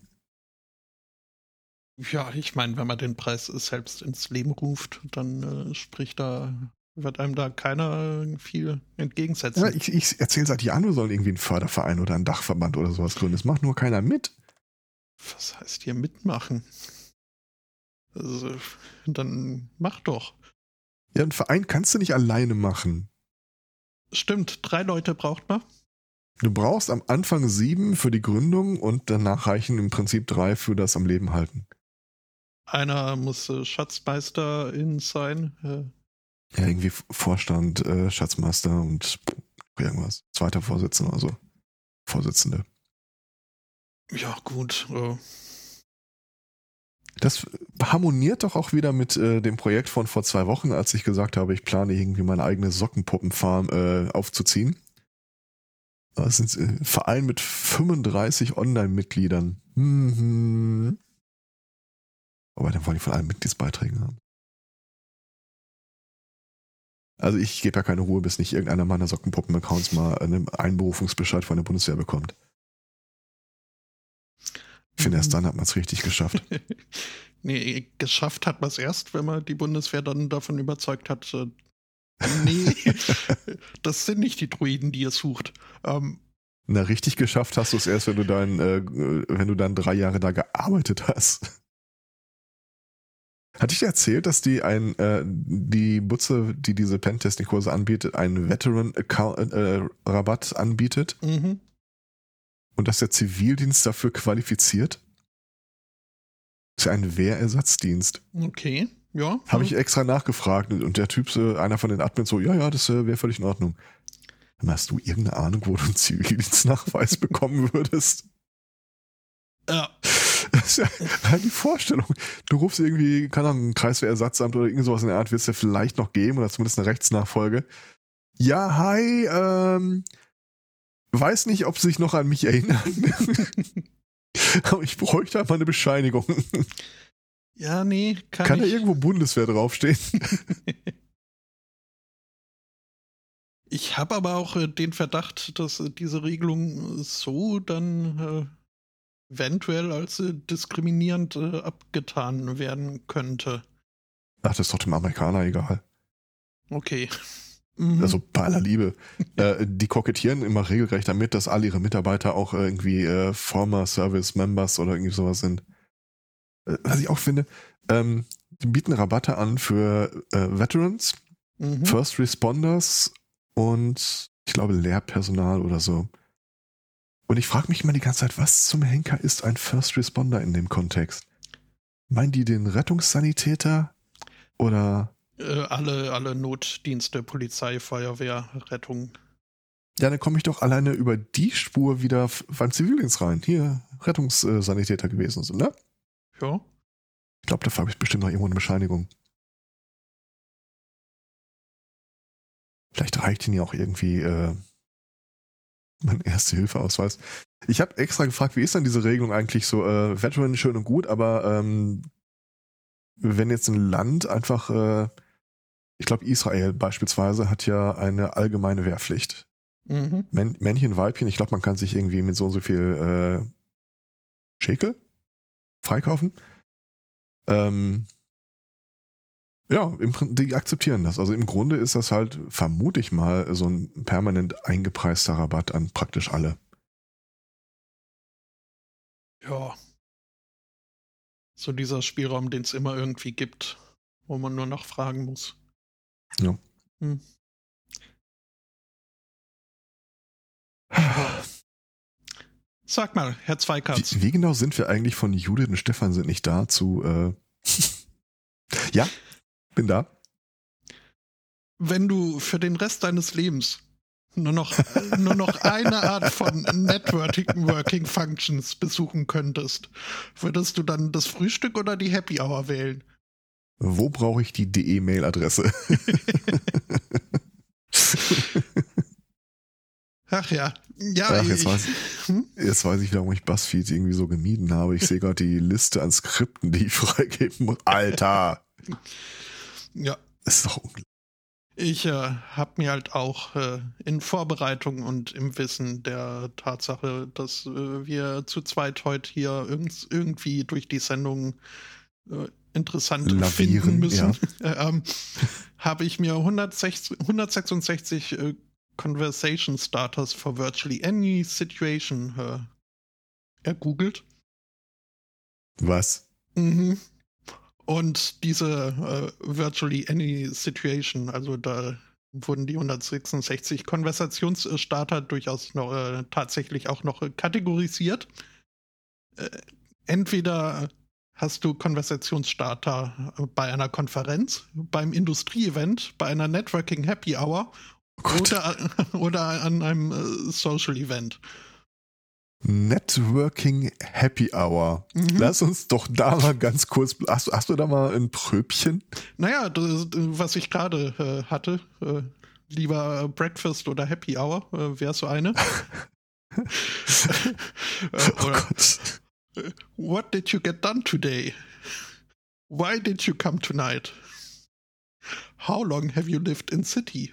Speaker 1: Ja, ich meine, wenn man den Preis selbst ins Leben ruft, dann äh, spricht da wird einem da keiner viel entgegensetzen.
Speaker 2: Ja, ich, ich erzähle seit Jahren, wir sollen irgendwie einen Förderverein oder einen Dachverband oder sowas gründen. Das macht nur keiner mit.
Speaker 1: Was heißt hier mitmachen? Also, dann mach doch.
Speaker 2: Ja, einen Verein kannst du nicht alleine machen.
Speaker 1: Stimmt, drei Leute braucht man.
Speaker 2: Du brauchst am Anfang sieben für die Gründung und danach reichen im Prinzip drei für das am Leben halten.
Speaker 1: Einer muss äh, Schatzmeisterin sein.
Speaker 2: Ja, irgendwie Vorstand, äh, Schatzmeister und irgendwas. Zweiter Vorsitzender, also Vorsitzende.
Speaker 1: Ja, gut. Äh.
Speaker 2: Das harmoniert doch auch wieder mit äh, dem Projekt von vor zwei Wochen, als ich gesagt habe, ich plane irgendwie meine eigene Sockenpuppenfarm äh, aufzuziehen. Das sind ein äh, Verein mit 35 Online-Mitgliedern. Mhm. Aber dann wollen die von allen Mitgliedsbeiträgen haben. Also ich gebe ja keine Ruhe, bis nicht irgendeiner meiner Sockenpuppen-Accounts mal einen Einberufungsbescheid von der Bundeswehr bekommt. Ich finde, erst dann hat man es richtig geschafft.
Speaker 1: nee, geschafft hat man es erst, wenn man die Bundeswehr dann davon überzeugt hat, äh, nee, das sind nicht die Druiden, die ihr sucht. Ähm,
Speaker 2: Na, richtig geschafft hast du es erst, wenn du dann, äh, wenn du dann drei Jahre da gearbeitet hast. Hatte ich dir erzählt, dass die ein, äh, die Butze, die diese Pentesting-Kurse anbietet, einen Veteran-Rabatt äh, anbietet?
Speaker 1: Mhm.
Speaker 2: Und dass der Zivildienst dafür qualifiziert? Das ist ja ein Wehrersatzdienst.
Speaker 1: Okay, ja.
Speaker 2: Habe ich extra nachgefragt und der Typ, einer von den Admins, so, ja, ja, das äh, wäre völlig in Ordnung. Hast du irgendeine Ahnung, wo du einen Zivildienstnachweis bekommen würdest?
Speaker 1: Ja.
Speaker 2: Das ist ja halt die Vorstellung. Du rufst irgendwie, keine Ahnung, ein Kreiswehrersatzamt oder irgend sowas in der Art, wirst du vielleicht noch geben oder zumindest eine Rechtsnachfolge. Ja, hi, ähm, weiß nicht, ob sie sich noch an mich erinnern. Aber ich bräuchte einfach eine Bescheinigung.
Speaker 1: Ja, nee,
Speaker 2: kann, kann da irgendwo Bundeswehr draufstehen?
Speaker 1: ich habe aber auch äh, den Verdacht, dass äh, diese Regelung so dann äh, eventuell als äh, diskriminierend äh, abgetan werden könnte.
Speaker 2: Ach, das ist doch dem Amerikaner egal.
Speaker 1: Okay.
Speaker 2: Mhm. Also bei aller Liebe. äh, die kokettieren immer regelrecht damit, dass alle ihre Mitarbeiter auch irgendwie äh, Former Service Members oder irgendwie sowas sind. Äh, was ich auch finde, ähm, die bieten Rabatte an für äh, Veterans, mhm. First Responders und ich glaube Lehrpersonal oder so. Und ich frage mich immer die ganze Zeit, was zum Henker ist ein First Responder in dem Kontext? Meinen die den Rettungssanitäter oder?
Speaker 1: Äh, alle, alle Notdienste, Polizei, Feuerwehr, Rettung.
Speaker 2: Ja, dann komme ich doch alleine über die Spur wieder beim Zivildienst rein. Hier, Rettungssanitäter gewesen sind, ne?
Speaker 1: Ja.
Speaker 2: Ich glaube, dafür habe ich bestimmt noch irgendwo eine Bescheinigung. Vielleicht reicht Ihnen ja auch irgendwie äh, mein Erste-Hilfe-Ausweis. Ich habe extra gefragt, wie ist denn diese Regelung eigentlich so? Äh, Veteran schön und gut, aber ähm, wenn jetzt ein Land einfach, äh, ich glaube Israel beispielsweise hat ja eine allgemeine Wehrpflicht.
Speaker 1: Mhm.
Speaker 2: Män Männchen, Weibchen, ich glaube, man kann sich irgendwie mit so und so viel äh, Schekel freikaufen. Ähm, ja, im, die akzeptieren das. Also im Grunde ist das halt, vermute ich mal, so ein permanent eingepreister Rabatt an praktisch alle.
Speaker 1: Ja. So dieser Spielraum, den es immer irgendwie gibt, wo man nur noch fragen muss.
Speaker 2: Ja.
Speaker 1: Hm. Sag mal, Herr Zweikatz.
Speaker 2: Wie, wie genau sind wir eigentlich von Judith und Stefan sind nicht da zu, äh ja, bin da.
Speaker 1: wenn du für den Rest deines Lebens nur noch, nur noch eine Art von Networking Working Functions besuchen könntest, würdest du dann das Frühstück oder die Happy Hour wählen?
Speaker 2: Wo brauche ich die DE-Mail-Adresse?
Speaker 1: Ach ja. Ja,
Speaker 2: Ach, jetzt
Speaker 1: ich,
Speaker 2: weiß,
Speaker 1: Hm?
Speaker 2: jetzt weiß ich, warum ich BuzzFeed irgendwie so gemieden habe. Ich sehe gerade die Liste an Skripten, die ich freigeben muss. Alter!
Speaker 1: Ja.
Speaker 2: Das ist doch unglaublich.
Speaker 1: Ich äh, habe mir halt auch äh, in Vorbereitung und im Wissen der Tatsache, dass äh, wir zu zweit heute hier irgend, irgendwie durch die Sendung äh, interessant
Speaker 2: Lavieren,
Speaker 1: finden müssen, ähm, habe ich mir 160, 166 äh, Conversation Starters for virtually any situation äh, ergoogelt.
Speaker 2: Was?
Speaker 1: Mhm. Und diese äh, Virtually Any Situation, also da wurden die 166 Konversationsstarter durchaus noch, äh, tatsächlich auch noch kategorisiert. Äh, entweder hast du Konversationsstarter äh, bei einer Konferenz, beim Industrieevent, bei einer Networking Happy Hour
Speaker 2: Oh
Speaker 1: oder, oder an einem äh, Social Event.
Speaker 2: Networking Happy Hour.
Speaker 1: Mhm.
Speaker 2: Lass uns doch da mal ganz kurz. Hast, du- hast du da mal ein Pröbchen?
Speaker 1: Naja, das, was ich gerade äh, hatte, äh, lieber Breakfast oder Happy Hour, äh, wäre so eine. äh,
Speaker 2: Oh Gott.
Speaker 1: What did you get done today? Why did you come tonight? How long have you lived in city?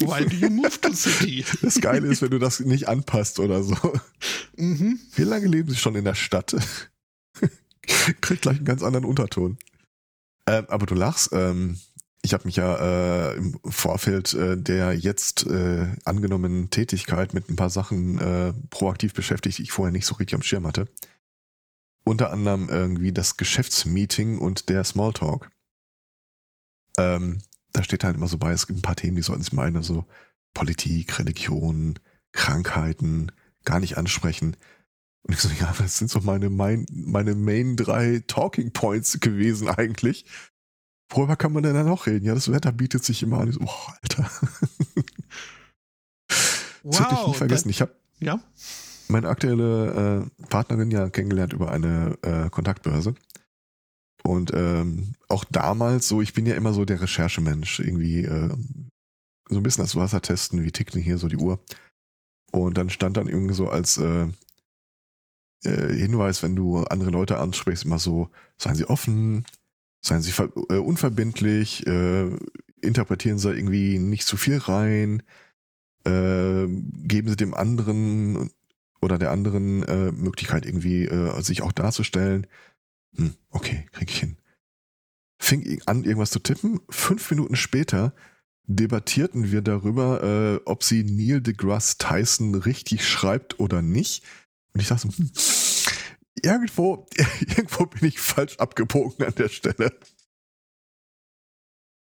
Speaker 1: Why do you move to city?
Speaker 2: Das Geile ist, wenn du das nicht anpasst oder so.
Speaker 1: Mhm.
Speaker 2: Wie lange leben sie schon in der Stadt? Kriegt gleich einen ganz anderen Unterton. Ähm, aber du lachst. Ähm, ich habe mich ja äh, im Vorfeld äh, der jetzt äh, angenommenen Tätigkeit mit ein paar Sachen äh, proaktiv beschäftigt, die ich vorher nicht so richtig am Schirm hatte. Unter anderem irgendwie das Geschäftsmeeting und der Smalltalk. Ähm, da steht halt immer so bei, es gibt ein paar Themen, die sollten sich meine, so Politik, Religion, Krankheiten, gar nicht ansprechen. Und ich so, ja, das sind so meine, mein, meine Main drei Talking Points gewesen eigentlich. Worüber kann man denn da noch reden? Ja, das Wetter bietet sich immer an. Ich so, boah, Alter. Das hätte ich nie vergessen. Ich habe
Speaker 1: ja.
Speaker 2: meine aktuelle äh, Partnerin ja kennengelernt über eine äh, Kontaktbörse. Und ähm, auch damals so, ich bin ja immer so der Recherchemensch, irgendwie äh, so ein bisschen das Wasser testen, wie tickt denn hier so die Uhr. Und dann stand dann irgendwie so als äh, äh, Hinweis, wenn du andere Leute ansprichst, immer so, seien sie offen, seien sie äh, unverbindlich, äh, interpretieren sie irgendwie nicht zu viel rein, äh, geben sie dem anderen oder der anderen äh, Möglichkeit irgendwie äh, sich auch darzustellen. Hm, okay, krieg ich hin. Fing an, irgendwas zu tippen. Fünf Minuten später debattierten wir darüber, äh, ob sie Neil deGrasse Tyson richtig schreibt oder nicht. Und ich dachte, so, hm, irgendwo, irgendwo bin ich falsch abgebogen an der Stelle.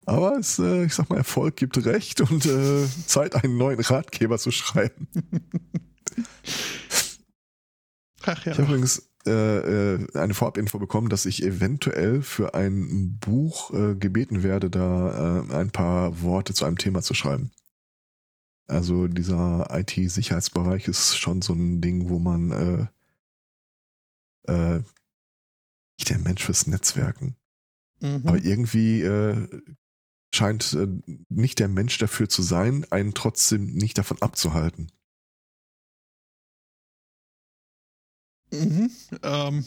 Speaker 2: Aber es, äh, ich sag mal, Erfolg gibt Recht und äh, Zeit, einen neuen Ratgeber zu schreiben.
Speaker 1: Ach ja.
Speaker 2: Ich habe übrigens eine Vorabinfo bekommen, dass ich eventuell für ein Buch äh, gebeten werde, da äh, ein paar Worte zu einem Thema zu schreiben. Also dieser IT-Sicherheitsbereich ist schon so ein Ding, wo man äh, äh, nicht der Mensch fürs Netzwerken. Mhm. Aber irgendwie äh, scheint äh, nicht der Mensch dafür zu sein, einen trotzdem nicht davon abzuhalten.
Speaker 1: Mhm. Ähm.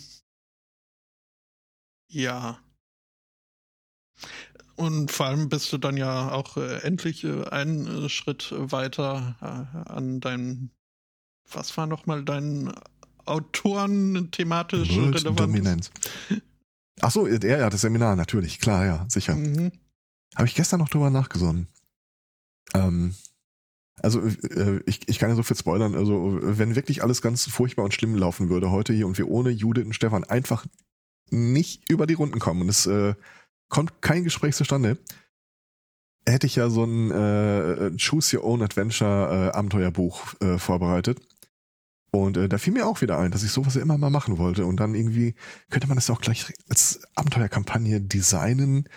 Speaker 1: Ja. Und vor allem bist du dann ja auch äh, endlich äh, einen äh, Schritt weiter äh, an deinem, was war nochmal dein Autoren thematisch relevant? Dominanz.
Speaker 2: Achso, er ja, das Seminar, natürlich, klar, ja, sicher. Mhm. Habe ich gestern noch drüber nachgesonnen. Ähm, also äh, ich, ich kann ja so viel spoilern, also wenn wirklich alles ganz furchtbar und schlimm laufen würde heute hier und wir ohne Judith und Stefan einfach nicht über die Runden kommen und es äh, kommt kein Gespräch zustande, hätte ich ja so ein äh, Choose Your Own Adventure äh, Abenteuerbuch äh, vorbereitet. Und äh, da fiel mir auch wieder ein, dass ich sowas ja immer mal machen wollte. Und dann irgendwie könnte man das auch gleich als Abenteuerkampagne designen.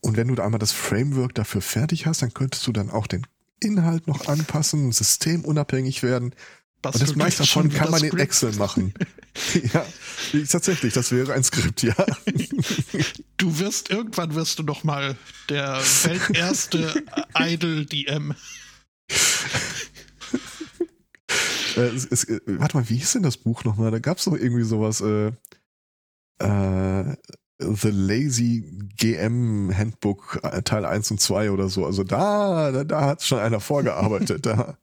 Speaker 2: Und wenn du da einmal das Framework dafür fertig hast, dann könntest du dann auch den Inhalt noch anpassen, systemunabhängig werden. Was und das meiste davon kann man in Excel machen. ja, tatsächlich, das wäre ein Skript, ja.
Speaker 1: Du wirst irgendwann wirst du noch mal der welterste Idle DM.
Speaker 2: äh, äh, warte mal, wie hieß denn das Buch nochmal? Da gab es doch irgendwie sowas. Äh, äh, The Lazy GM Handbook äh, Teil 1 und 2 oder so. Also da, da, da hat schon einer vorgearbeitet. da.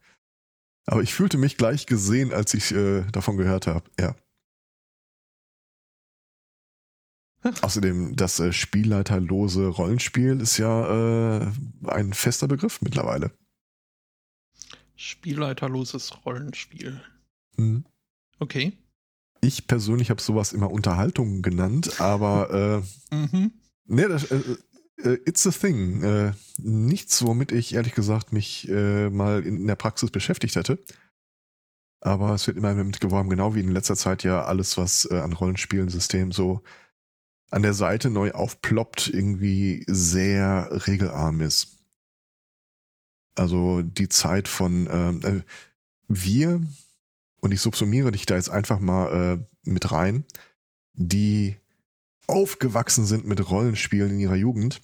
Speaker 2: Aber ich fühlte mich gleich gesehen, als ich äh, davon gehört habe. Ja. Außerdem, das äh, spielleiterlose Rollenspiel ist ja äh, ein fester Begriff mittlerweile.
Speaker 1: Spielleiterloses Rollenspiel. Mhm. Okay.
Speaker 2: Ich persönlich habe sowas immer Unterhaltung genannt, aber äh, mhm. ne, das, äh, äh, it's a thing. Äh, nichts, womit ich ehrlich gesagt mich äh, mal in, in, der Praxis beschäftigt hätte. Aber es wird immer damit geworben, genau wie in letzter Zeit ja alles, was äh, an Rollenspielen, System so an der Seite neu aufploppt, irgendwie sehr regelarm ist. Also die Zeit von ähm, äh, wir und ich subsumiere dich da jetzt einfach mal äh, mit rein, die aufgewachsen sind mit Rollenspielen in ihrer Jugend,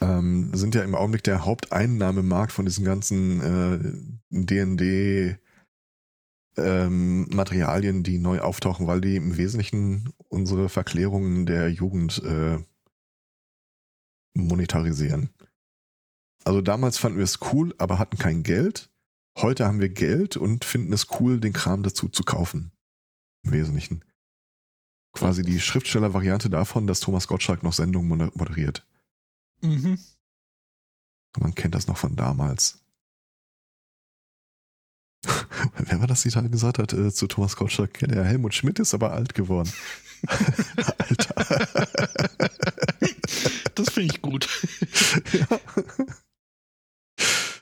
Speaker 2: ähm, sind ja im Augenblick der Haupteinnahmemarkt von diesen ganzen äh, D&D ähm, Materialien, die neu auftauchen, weil die im Wesentlichen unsere Verklärungen der Jugend äh, monetarisieren. Also damals fanden wir es cool, aber hatten kein Geld. Heute haben wir Geld und finden es cool, den Kram dazu zu kaufen. Im Wesentlichen. Quasi die Schriftsteller-Variante davon, dass Thomas Gottschalk noch Sendungen moderiert. Mhm. Man kennt das noch von damals. Wer war das, die da gesagt hat äh, zu Thomas Gottschalk? Ja, der Helmut Schmidt ist aber alt geworden. Alter.
Speaker 1: Das finde ich gut.
Speaker 2: ja.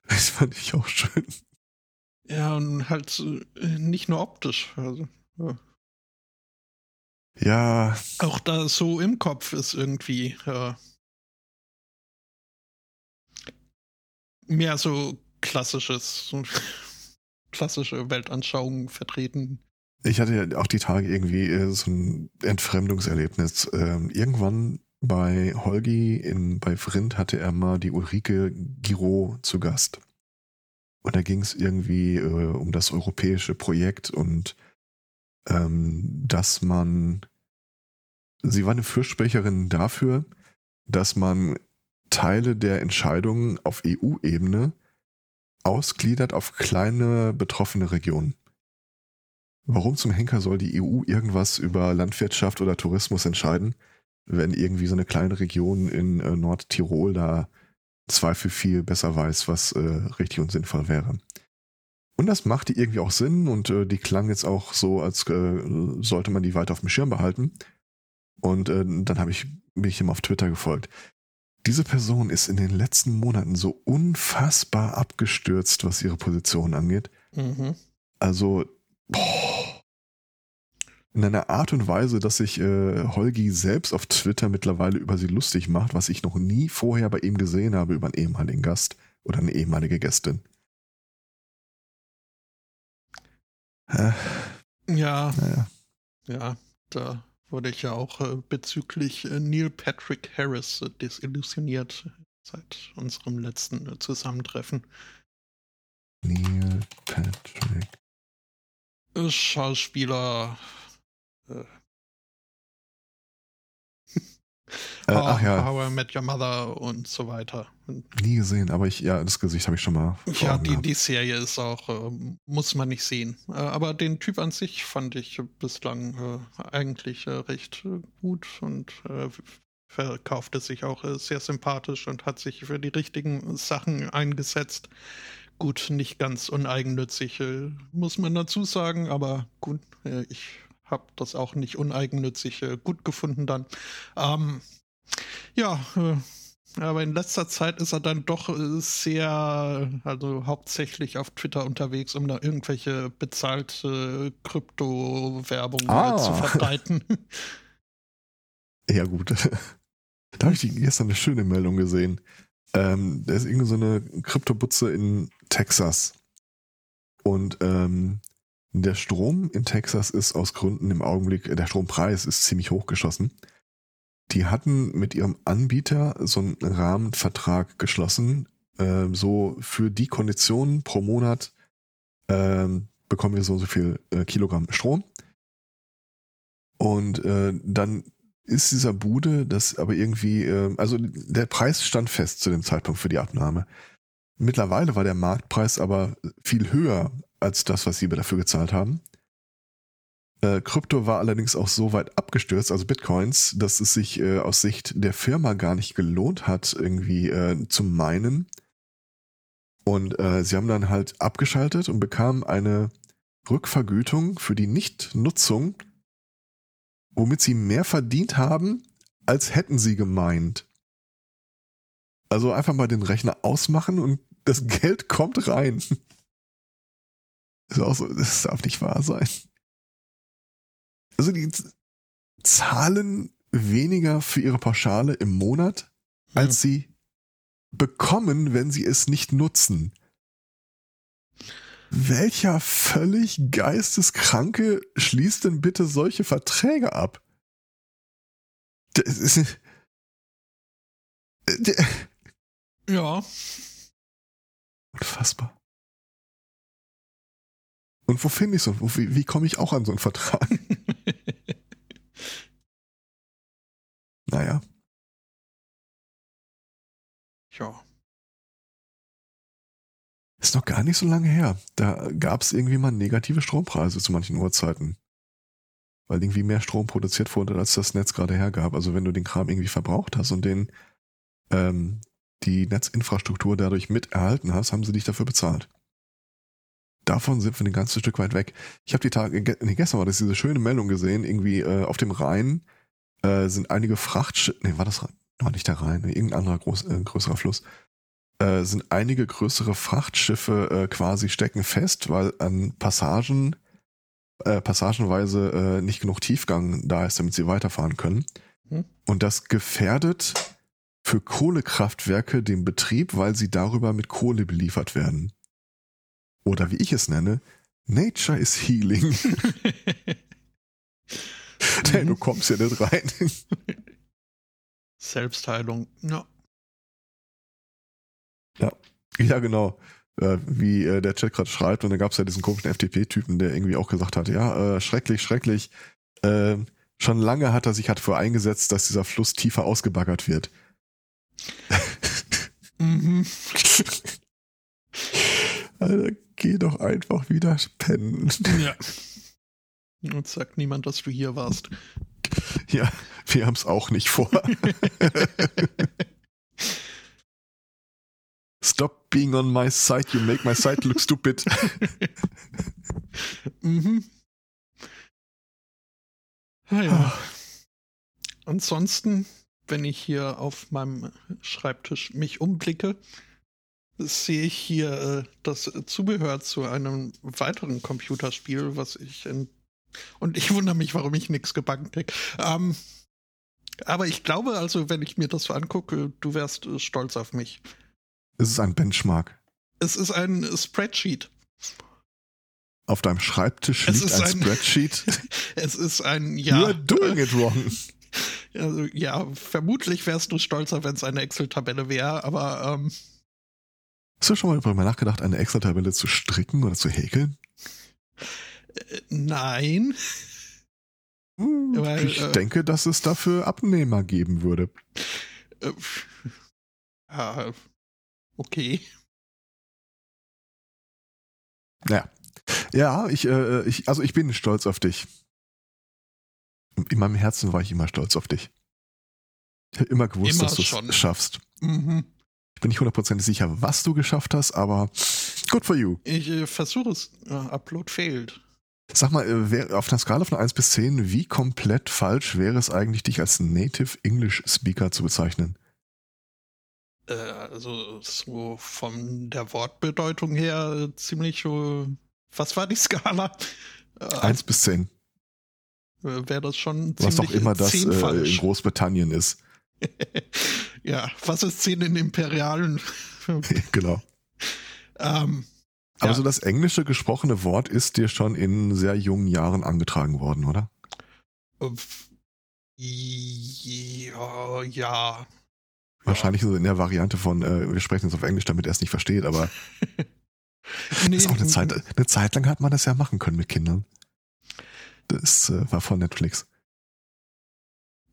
Speaker 2: Das fand ich auch schön.
Speaker 1: Ja, und halt äh, nicht nur optisch. Also, ja.
Speaker 2: ja.
Speaker 1: Auch da so im Kopf ist irgendwie ja, mehr so klassisches, so klassische Weltanschauung vertreten.
Speaker 2: Ich hatte ja auch die Tage irgendwie äh, so ein Entfremdungserlebnis. Ähm, irgendwann bei Holgi in, bei Vrind hatte er mal die Ulrike Giro zu Gast. Und da ging es irgendwie äh, um das europäische Projekt und ähm, dass man, sie war eine Fürsprecherin dafür, dass man Teile der Entscheidungen auf EU-Ebene ausgliedert auf kleine betroffene Regionen. Warum zum Henker soll die EU irgendwas über Landwirtschaft oder Tourismus entscheiden, wenn irgendwie so eine kleine Region in äh, Nordtirol da Zweifel viel besser weiß, was äh, richtig und sinnvoll wäre. Und das machte irgendwie auch Sinn und äh, die klang jetzt auch so, als äh, sollte man die weiter auf dem Schirm behalten. Und äh, dann habe ich mich ihm auf Twitter gefolgt. Diese Person ist in den letzten Monaten so unfassbar abgestürzt, was ihre Position angeht. Mhm. Also, boah, in einer Art und Weise, dass sich äh, Holgi selbst auf Twitter mittlerweile über sie lustig macht, was ich noch nie vorher bei ihm gesehen habe über einen ehemaligen Gast. Oder eine ehemalige Gästin. Äh,
Speaker 1: Ja,
Speaker 2: naja.
Speaker 1: ja, da wurde ich ja auch äh, bezüglich äh, Neil Patrick Harris äh, desillusioniert seit unserem letzten äh, Zusammentreffen.
Speaker 2: Neil Patrick.
Speaker 1: Äh, Schauspieler. Äh, How,
Speaker 2: ach ja,
Speaker 1: How I Met Your Mother und so weiter.
Speaker 2: Nie gesehen, aber ich, ja, das Gesicht habe ich schon mal.
Speaker 1: Ja, die,
Speaker 2: gehabt.
Speaker 1: die Serie ist auch, äh, muss man nicht sehen. Äh, aber den Typ an sich fand ich bislang äh, eigentlich äh, recht äh, gut und verkaufte sich auch sehr sympathisch und hat sich für die richtigen Sachen eingesetzt. Gut, nicht ganz uneigennützig, muss man dazu sagen, aber gut, ich habe das auch nicht uneigennützig äh, gut gefunden dann. Ähm, ja, äh, aber in letzter Zeit ist er dann doch äh, sehr, also hauptsächlich auf Twitter unterwegs, um da irgendwelche bezahlte Krypto-Werbung
Speaker 2: Ah.
Speaker 1: äh, zu verbreiten.
Speaker 2: Ja, gut. da habe ich gestern eine schöne Meldung gesehen. Ähm, da ist irgendeine so eine Kryptobutze in Texas. Und ähm, der Strom in Texas ist aus Gründen im Augenblick, der Strompreis ist ziemlich hochgeschossen. Die hatten mit ihrem Anbieter so einen Rahmenvertrag geschlossen. Ähm, so für die Konditionen pro Monat ähm, bekommen wir so und so viel äh, Kilogramm Strom. Und äh, dann ist dieser Bude, das aber irgendwie, äh, also der Preis stand fest zu dem Zeitpunkt für die Abnahme. Mittlerweile war der Marktpreis aber viel höher als das, was sie dafür gezahlt haben. Äh, Krypto war allerdings auch so weit abgestürzt, also Bitcoins, dass es sich äh, aus Sicht der Firma gar nicht gelohnt hat, irgendwie äh, zu meinen. Und äh, sie haben dann halt abgeschaltet und bekamen eine Rückvergütung für die Nichtnutzung womit sie mehr verdient haben, als hätten sie gemeint. Also einfach mal den Rechner ausmachen und das Geld kommt rein. Ist auch so, das darf nicht wahr sein. Also die zahlen weniger für ihre Pauschale im Monat, als sie bekommen, wenn sie es nicht nutzen. Welcher völlig geisteskranke schließt denn bitte solche Verträge ab? Das ist. äh,
Speaker 1: Ja,
Speaker 2: Unfassbar. Und wo finde ich so? Wo, wie wie komme ich auch an so einen Vertrag? Naja.
Speaker 1: ja.
Speaker 2: Ist noch gar nicht so lange her. Da gab es irgendwie mal negative Strompreise zu manchen Uhrzeiten. Weil irgendwie mehr Strom produziert wurde, als das Netz gerade hergab. Also wenn du den Kram irgendwie verbraucht hast und den ähm, die Netzinfrastruktur dadurch mit erhalten hast, haben sie dich dafür bezahlt. Davon sind wir ein ganzes Stück weit weg. Ich habe die Tage, ge- nee, gestern war das diese schöne Meldung gesehen, irgendwie äh, auf dem Rhein äh, sind einige Frachtschiffe, nee, war das Rhein? War nicht der Rhein, nee, irgendein anderer groß, äh, größerer Fluss, äh, sind einige größere Frachtschiffe äh, quasi stecken fest, weil an Passagen, äh, passagenweise äh, nicht genug Tiefgang da ist, damit sie weiterfahren können.
Speaker 1: Hm.
Speaker 2: Und das gefährdet für Kohlekraftwerke den Betrieb, weil sie darüber mit Kohle beliefert werden. Oder wie ich es nenne, Nature is healing. Denn du kommst ja nicht rein.
Speaker 1: Selbstheilung. Ja.
Speaker 2: Ja, genau. Äh, wie äh, der Chat gerade schreibt, und da gab es ja diesen komischen FDP-Typen, der irgendwie auch gesagt hat, ja, äh, schrecklich, schrecklich. Äh, schon lange hat er sich halt für eingesetzt, dass dieser Fluss tiefer ausgebaggert wird.
Speaker 1: Mhm.
Speaker 2: Alter, geh doch einfach wieder pennen.
Speaker 1: Ja. Und sagt niemand, dass du hier warst.
Speaker 2: Ja, wir haben es auch nicht vor. Stop being on my side, you make my side look stupid.
Speaker 1: mhm. Naja. Ansonsten, wenn ich hier auf meinem Schreibtisch mich umblicke, sehe ich hier äh, das Zubehör zu einem weiteren Computerspiel, was ich in und ich wundere mich, warum ich nichts gebacken krieg. Ähm, aber ich glaube also, wenn ich mir das so angucke, du wärst äh, stolz auf mich.
Speaker 2: Es ist ein Benchmark.
Speaker 1: Es ist ein Spreadsheet.
Speaker 2: Auf deinem Schreibtisch
Speaker 1: Es
Speaker 2: liegt
Speaker 1: ist
Speaker 2: ein,
Speaker 1: ein-
Speaker 2: Spreadsheet.
Speaker 1: Es ist ein, ja.
Speaker 2: are doing it wrong.
Speaker 1: Also, ja, vermutlich wärst du stolzer, wenn es eine Excel-Tabelle wäre, aber ähm,
Speaker 2: Hast du schon mal darüber nachgedacht, eine Excel-Tabelle zu stricken oder zu häkeln?
Speaker 1: äh, nein.
Speaker 2: Hm,
Speaker 1: Weil,
Speaker 2: ich
Speaker 1: äh,
Speaker 2: denke, dass es dafür Abnehmer geben würde.
Speaker 1: Äh, okay.
Speaker 2: Naja. Ja, ich, äh, ich, also ich bin stolz auf dich. In meinem Herzen war ich immer stolz auf dich. Ich habe immer gewusst,
Speaker 1: Immer
Speaker 2: dass du es schaffst.
Speaker 1: Mhm.
Speaker 2: Bin nicht hundertprozentig sicher, was du geschafft hast, aber good for you.
Speaker 1: Ich äh, versuche es. Äh, Upload failed.
Speaker 2: Sag mal, äh, wer- auf einer Skala von 1 bis 10, wie komplett falsch wäre es eigentlich, dich als Native English Speaker zu bezeichnen?
Speaker 1: Äh, also so von der Wortbedeutung her äh, ziemlich. Äh, was war die Skala? Äh,
Speaker 2: 1 bis 10.
Speaker 1: Wäre das schon
Speaker 2: Was
Speaker 1: ziemlich
Speaker 2: auch immer das äh, in. Großbritannien ist.
Speaker 1: ja, was ist 10 in imperialen?
Speaker 2: genau.
Speaker 1: ähm,
Speaker 2: Aber
Speaker 1: Ja.
Speaker 2: so das englische gesprochene Wort ist dir schon in sehr jungen Jahren angetragen worden, oder?
Speaker 1: ja, ja.
Speaker 2: Wahrscheinlich so in der Variante von, äh, wir sprechen jetzt auf Englisch, damit er es nicht versteht, aber
Speaker 1: Nee,
Speaker 2: ist auch eine Zeit, eine Zeit lang hat man das ja machen können mit Kindern. Das äh, war von Netflix.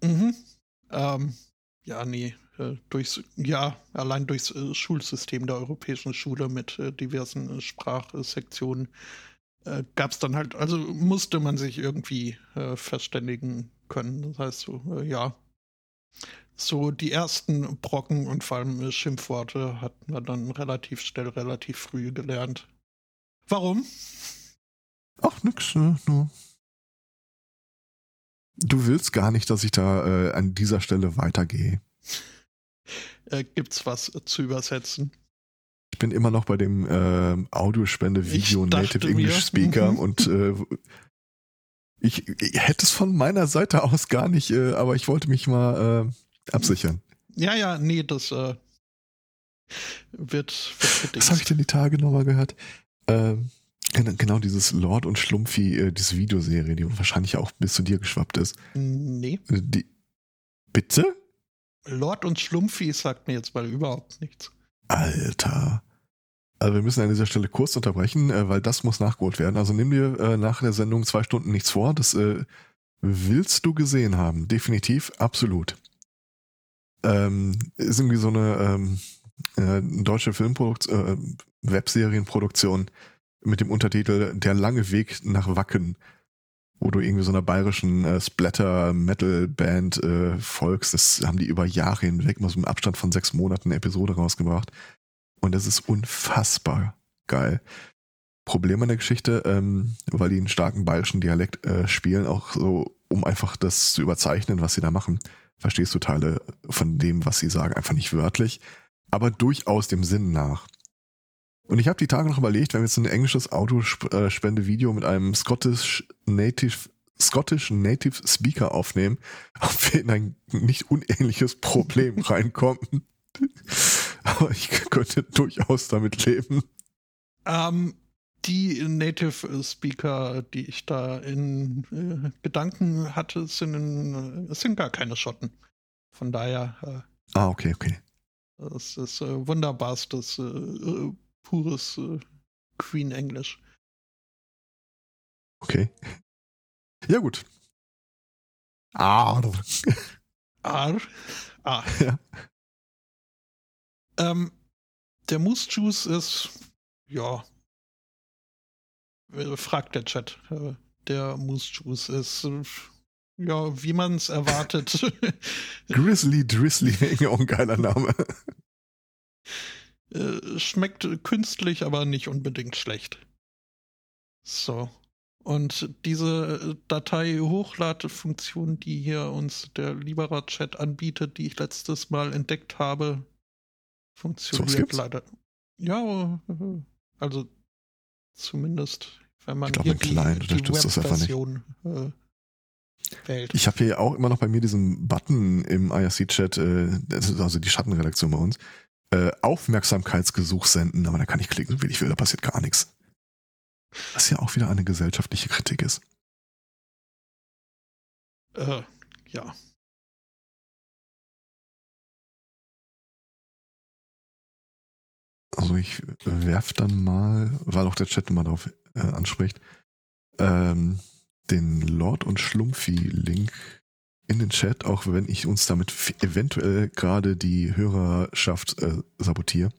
Speaker 1: Mhm. Ähm, ja, nee. Äh, durchs, ja, allein durchs äh, Schulsystem der europäischen Schule mit äh, diversen Sprachsektionen gab es dann halt, also musste man sich irgendwie verständigen können. Das heißt so, ja. So die ersten Brocken und vor allem Schimpfworte hatten wir dann relativ schnell, relativ früh gelernt. Warum?
Speaker 2: Ach, nix, ne? Nur. Du willst gar nicht, dass ich da äh, an dieser Stelle weitergehe.
Speaker 1: Äh, gibt's was äh, zu übersetzen?
Speaker 2: Ich bin immer noch bei dem äh, Audiospende Video
Speaker 1: Ich dachte
Speaker 2: Native
Speaker 1: mir,
Speaker 2: English Speaker
Speaker 1: mhm.
Speaker 2: und äh, ich, ich hätte es von meiner Seite aus gar nicht, äh, aber ich wollte mich mal äh, absichern.
Speaker 1: Ja, ja, nee, das äh, wird, wird
Speaker 2: Was habe ich denn die Tage nochmal gehört? Ähm, genau dieses Lord und Schlumpfi, äh, diese Videoserie, die wahrscheinlich auch bis zu dir geschwappt ist.
Speaker 1: Nee.
Speaker 2: Äh, Die, bitte?
Speaker 1: Lord und Schlumpfi sagt mir jetzt mal überhaupt nichts.
Speaker 2: Alter. Also wir müssen an dieser Stelle kurz unterbrechen, äh, weil das muss nachgeholt werden. Also nimm dir äh, nach der Sendung zwei Stunden nichts vor. Das äh, willst du gesehen haben. Definitiv, absolut. Ähm, ist irgendwie so eine ähm, äh, deutsche Filmproduktion, äh, Webserienproduktion mit dem Untertitel Der lange Weg nach Wacken, wo du irgendwie so einer bayerischen äh, Splatter-Metal-Band äh, folgst. Das haben die über Jahre hinweg mal so im Abstand von sechs Monaten eine Episode rausgebracht. Und das ist unfassbar geil. Problem an der Geschichte, ähm, weil die einen starken bayerischen Dialekt äh, spielen, auch so, um einfach das zu überzeichnen, was sie da machen, verstehst du Teile von dem, was sie sagen, einfach nicht wörtlich, aber durchaus dem Sinn nach. Und ich habe die Tage noch überlegt, wenn wir jetzt ein englisches Autospende-Video mit einem Scottish Native, Scottish Native Speaker aufnehmen, ob wir in ein nicht unähnliches Problem reinkommen. Aber ich könnte durchaus damit leben.
Speaker 1: Ähm, die Native Speaker, die ich da in äh, Gedanken hatte, sind, in, äh, sind gar keine Schotten. Von daher,
Speaker 2: Ah, okay, okay.
Speaker 1: äh, es ist äh, wunderbarstes, äh, äh, pures äh, Queen Englisch.
Speaker 2: Okay. Ja, gut. Ah,
Speaker 1: Ar. Ah.
Speaker 2: Ja.
Speaker 1: Ähm, der Moose Juice ist, ja, äh, fragt der Chat. Äh, Der Moose Juice ist, äh, ja, wie man es erwartet.
Speaker 2: Grizzly Drizzly, auch ein geiler Name.
Speaker 1: Äh, schmeckt künstlich, aber nicht unbedingt schlecht. So. Und diese äh, Datei-Hochladefunktion, die hier uns der Libera-Chat anbietet, die ich letztes Mal entdeckt habe, funktioniert leider. Ja, äh, also zumindest, wenn man
Speaker 2: Ich glaub,
Speaker 1: hier
Speaker 2: mein Client
Speaker 1: die, die. Webversion äh, wählt.
Speaker 2: Ich habe hier auch immer noch bei mir diesen Button im IRC-Chat, äh, also die Schattenredaktion bei uns, äh, Aufmerksamkeitsgesuch senden, aber da kann ich klicken, wie ich will, da passiert gar nichts. Was ja auch wieder eine gesellschaftliche Kritik ist.
Speaker 1: Äh, ja.
Speaker 2: Also ich werf dann mal, weil auch der Chat mal darauf äh, anspricht, ähm, den Lord und Schlumpfi-Link in den Chat, auch wenn ich uns damit eventuell gerade die Hörerschaft äh, sabotiere.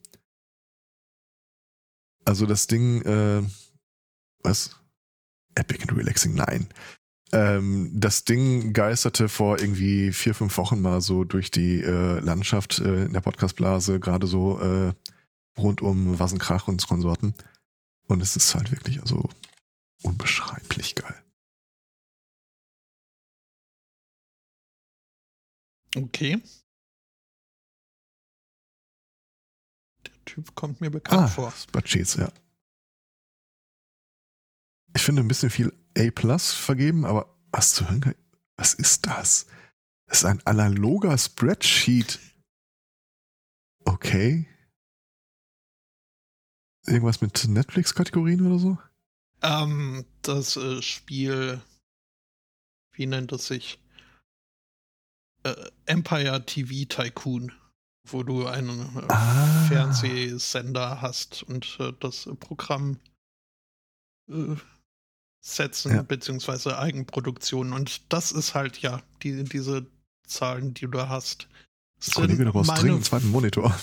Speaker 2: Also das Ding, äh, was? Epic and Relaxing, nein. Ähm, das Ding geisterte vor irgendwie vier, fünf Wochen mal so durch die äh, Landschaft äh, in der Podcastblase, gerade so äh, rund um Wassenkrach und Konsorten. Und es ist halt wirklich also unbeschreiblich geil.
Speaker 1: Okay. Der Typ kommt mir bekannt
Speaker 2: ah,
Speaker 1: vor.
Speaker 2: Budgets, ja. Ich finde ein bisschen viel A Plus vergeben, aber was zu hören? Was ist das? Das ist ein analoger Spreadsheet. Okay. Irgendwas mit Netflix-Kategorien oder so?
Speaker 1: Ähm, das äh, Spiel, wie nennt es sich? Äh, Empire TV Tycoon, wo du einen äh, ah. Fernsehsender hast und äh, das Programm äh, setzen, ja. beziehungsweise Eigenproduktionen. Und das ist halt ja die, diese Zahlen, die du hast.
Speaker 2: Kollege, du brauchst dringend einen zweiten Monitor.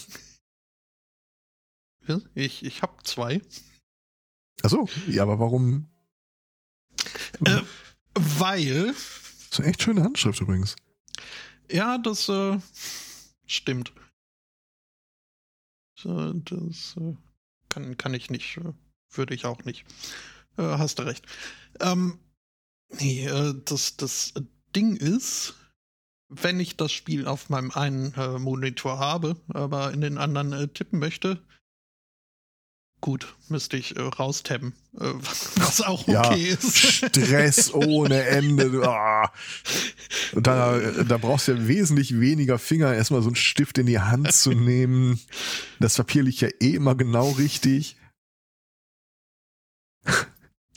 Speaker 1: Ich, ich habe zwei.
Speaker 2: Achso, ja, aber warum?
Speaker 1: Äh, weil.
Speaker 2: Das ist eine echt schöne Handschrift übrigens.
Speaker 1: Ja, das äh, stimmt. Das äh, kann, kann ich nicht, äh, würde ich auch nicht. Äh, hast du recht. Ähm, nee, äh, das, das Ding ist, wenn ich das Spiel auf meinem einen Monitor habe, aber in den anderen tippen möchte, Gut, müsste ich äh, raustabben, äh, was auch okay ja, ist.
Speaker 2: Stress ohne Ende. Ah. Da, da brauchst du ja wesentlich weniger Finger, erstmal so einen Stift in die Hand zu nehmen. Das Papier liegt ja eh immer genau richtig.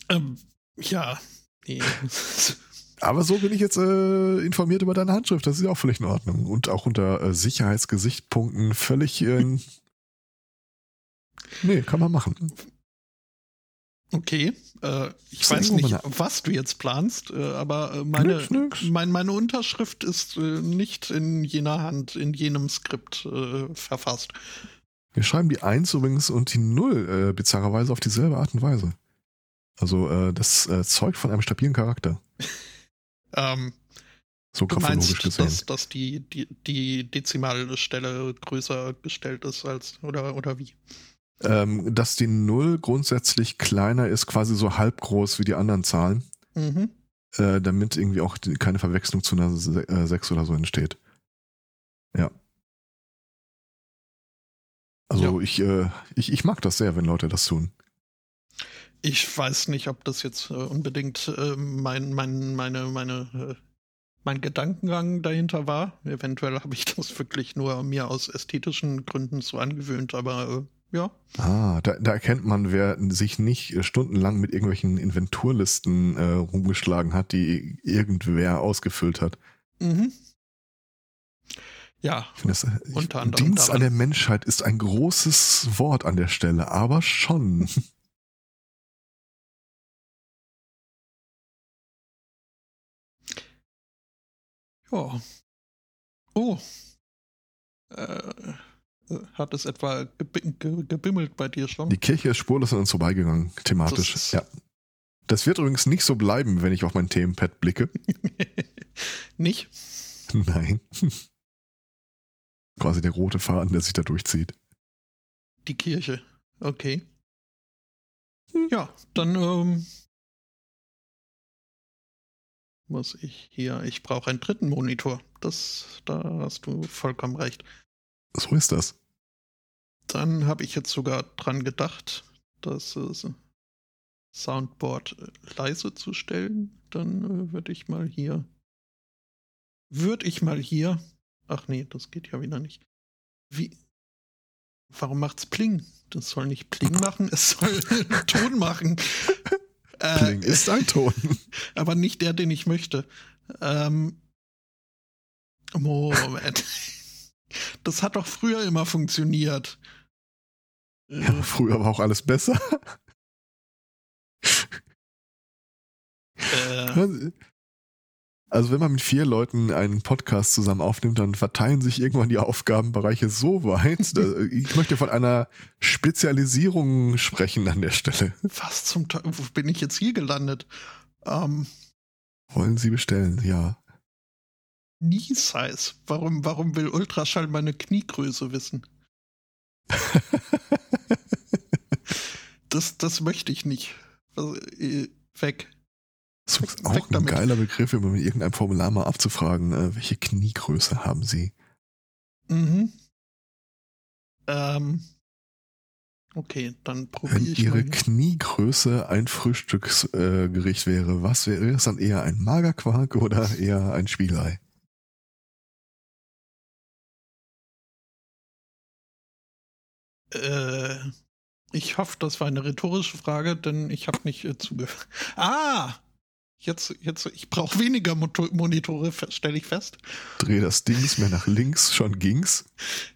Speaker 1: Ähm, ja, nee.
Speaker 2: Aber so bin ich jetzt äh, informiert über deine Handschrift. Das ist ja auch völlig in Ordnung. Und auch unter äh, Sicherheitsgesichtspunkten völlig äh, Nee, kann man machen.
Speaker 1: Okay, äh, ich weiß nicht, was du jetzt planst, äh, aber äh, meine, nix, nix. Mein, meine Unterschrift ist äh, nicht in jener Hand, in jenem Skript äh, verfasst.
Speaker 2: Wir schreiben die 1 übrigens und die 0 äh, bizarrerweise auf dieselbe Art und Weise. Also das zeugt von einem stabilen Charakter.
Speaker 1: ähm,
Speaker 2: so graphologisch gesehen.
Speaker 1: Dass, dass die, die, die Dezimalstelle größer gestellt ist als, oder, oder wie?
Speaker 2: Ähm, dass die Null grundsätzlich kleiner ist, quasi so halb groß wie die anderen Zahlen. Mhm. Äh, damit irgendwie auch die, keine Verwechslung zu einer 6 äh, oder so entsteht. Ja. Also ja. Ich, äh, ich, ich mag das sehr, wenn Leute das tun.
Speaker 1: Ich weiß nicht, ob das jetzt äh, unbedingt äh, mein, mein, meine, meine, äh, mein Gedankengang dahinter war. Eventuell habe ich das wirklich nur mir aus ästhetischen Gründen so angewöhnt, aber ja.
Speaker 2: Ah, da, da erkennt man, wer sich nicht äh, stundenlang mit irgendwelchen Inventurlisten äh, rumgeschlagen hat, die irgendwer ausgefüllt hat. Mhm.
Speaker 1: Ja,
Speaker 2: das, äh, unter anderem. Dienst daran. an der Menschheit ist ein großes Wort an der Stelle, aber schon.
Speaker 1: ja. Oh. Äh hat es etwa gebimmelt bei dir schon?
Speaker 2: Die Kirche ist spurlos an uns vorbeigegangen, thematisch. Das ja. Das wird übrigens nicht so bleiben, wenn ich auf mein Themenpad blicke.
Speaker 1: nicht?
Speaker 2: Nein. Quasi der rote Faden, der sich da durchzieht.
Speaker 1: Die Kirche. Okay. Ja, dann ähm, muss ich hier. Ich brauche einen dritten Monitor. Das, da hast du vollkommen recht.
Speaker 2: So ist das.
Speaker 1: Dann habe ich jetzt sogar dran gedacht, das äh, Soundboard äh, leise zu stellen. Dann äh, würde ich mal hier. Würde ich mal hier. Ach nee, das geht ja wieder nicht. Wie. Warum macht's Pling? Das soll nicht Pling machen, es soll Ton machen.
Speaker 2: Pling äh, ist ein Ton.
Speaker 1: Aber nicht der, den ich möchte. Ähm, Moment. Das hat doch früher immer funktioniert.
Speaker 2: Ja, früher war auch alles besser. Äh. Also wenn man mit vier Leuten einen Podcast zusammen aufnimmt, dann verteilen sich irgendwann die Aufgabenbereiche so weit. ich möchte von einer Spezialisierung sprechen an der Stelle.
Speaker 1: Was zum Teufel, wo bin ich jetzt hier gelandet? Ähm,
Speaker 2: Wollen Sie bestellen, ja.
Speaker 1: Knee Size. Warum, warum will Ultraschall meine Kniegröße wissen? das, das möchte ich nicht. Also, weg.
Speaker 2: Das ist auch ein damit. geiler Begriff, um mit irgendeinem Formular mal abzufragen, äh, welche Kniegröße haben Sie?
Speaker 1: Mhm. Ähm. Okay, dann probiere ich
Speaker 2: Ihre mal. Kniegröße ein Frühstücksgericht äh, wäre, was wäre es dann eher ein Magerquark oder eher ein Spiegelei?
Speaker 1: Äh, ich hoffe, das war eine rhetorische Frage, denn ich habe nicht äh, zugehört. Ah! Jetzt, jetzt, ich brauche weniger Monitore, stelle ich fest.
Speaker 2: Dreh das Dings mehr nach links, schon ging's.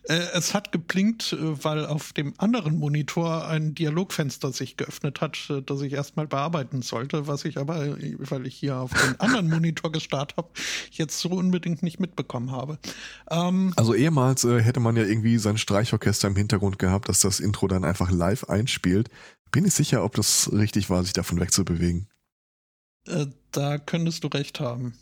Speaker 1: Äh, es hat geblinkt, äh, weil auf dem anderen Monitor ein Dialogfenster sich geöffnet hat, äh, das ich erstmal bearbeiten sollte, was ich aber, äh, weil ich hier auf den anderen Monitor gestartet habe, jetzt so unbedingt nicht mitbekommen habe.
Speaker 2: Ähm, also ehemals äh, hätte man ja irgendwie sein Streichorchester im Hintergrund gehabt, dass das Intro dann einfach live einspielt. Bin ich sicher, ob das richtig war, sich davon wegzubewegen.
Speaker 1: Äh, da könntest du recht haben.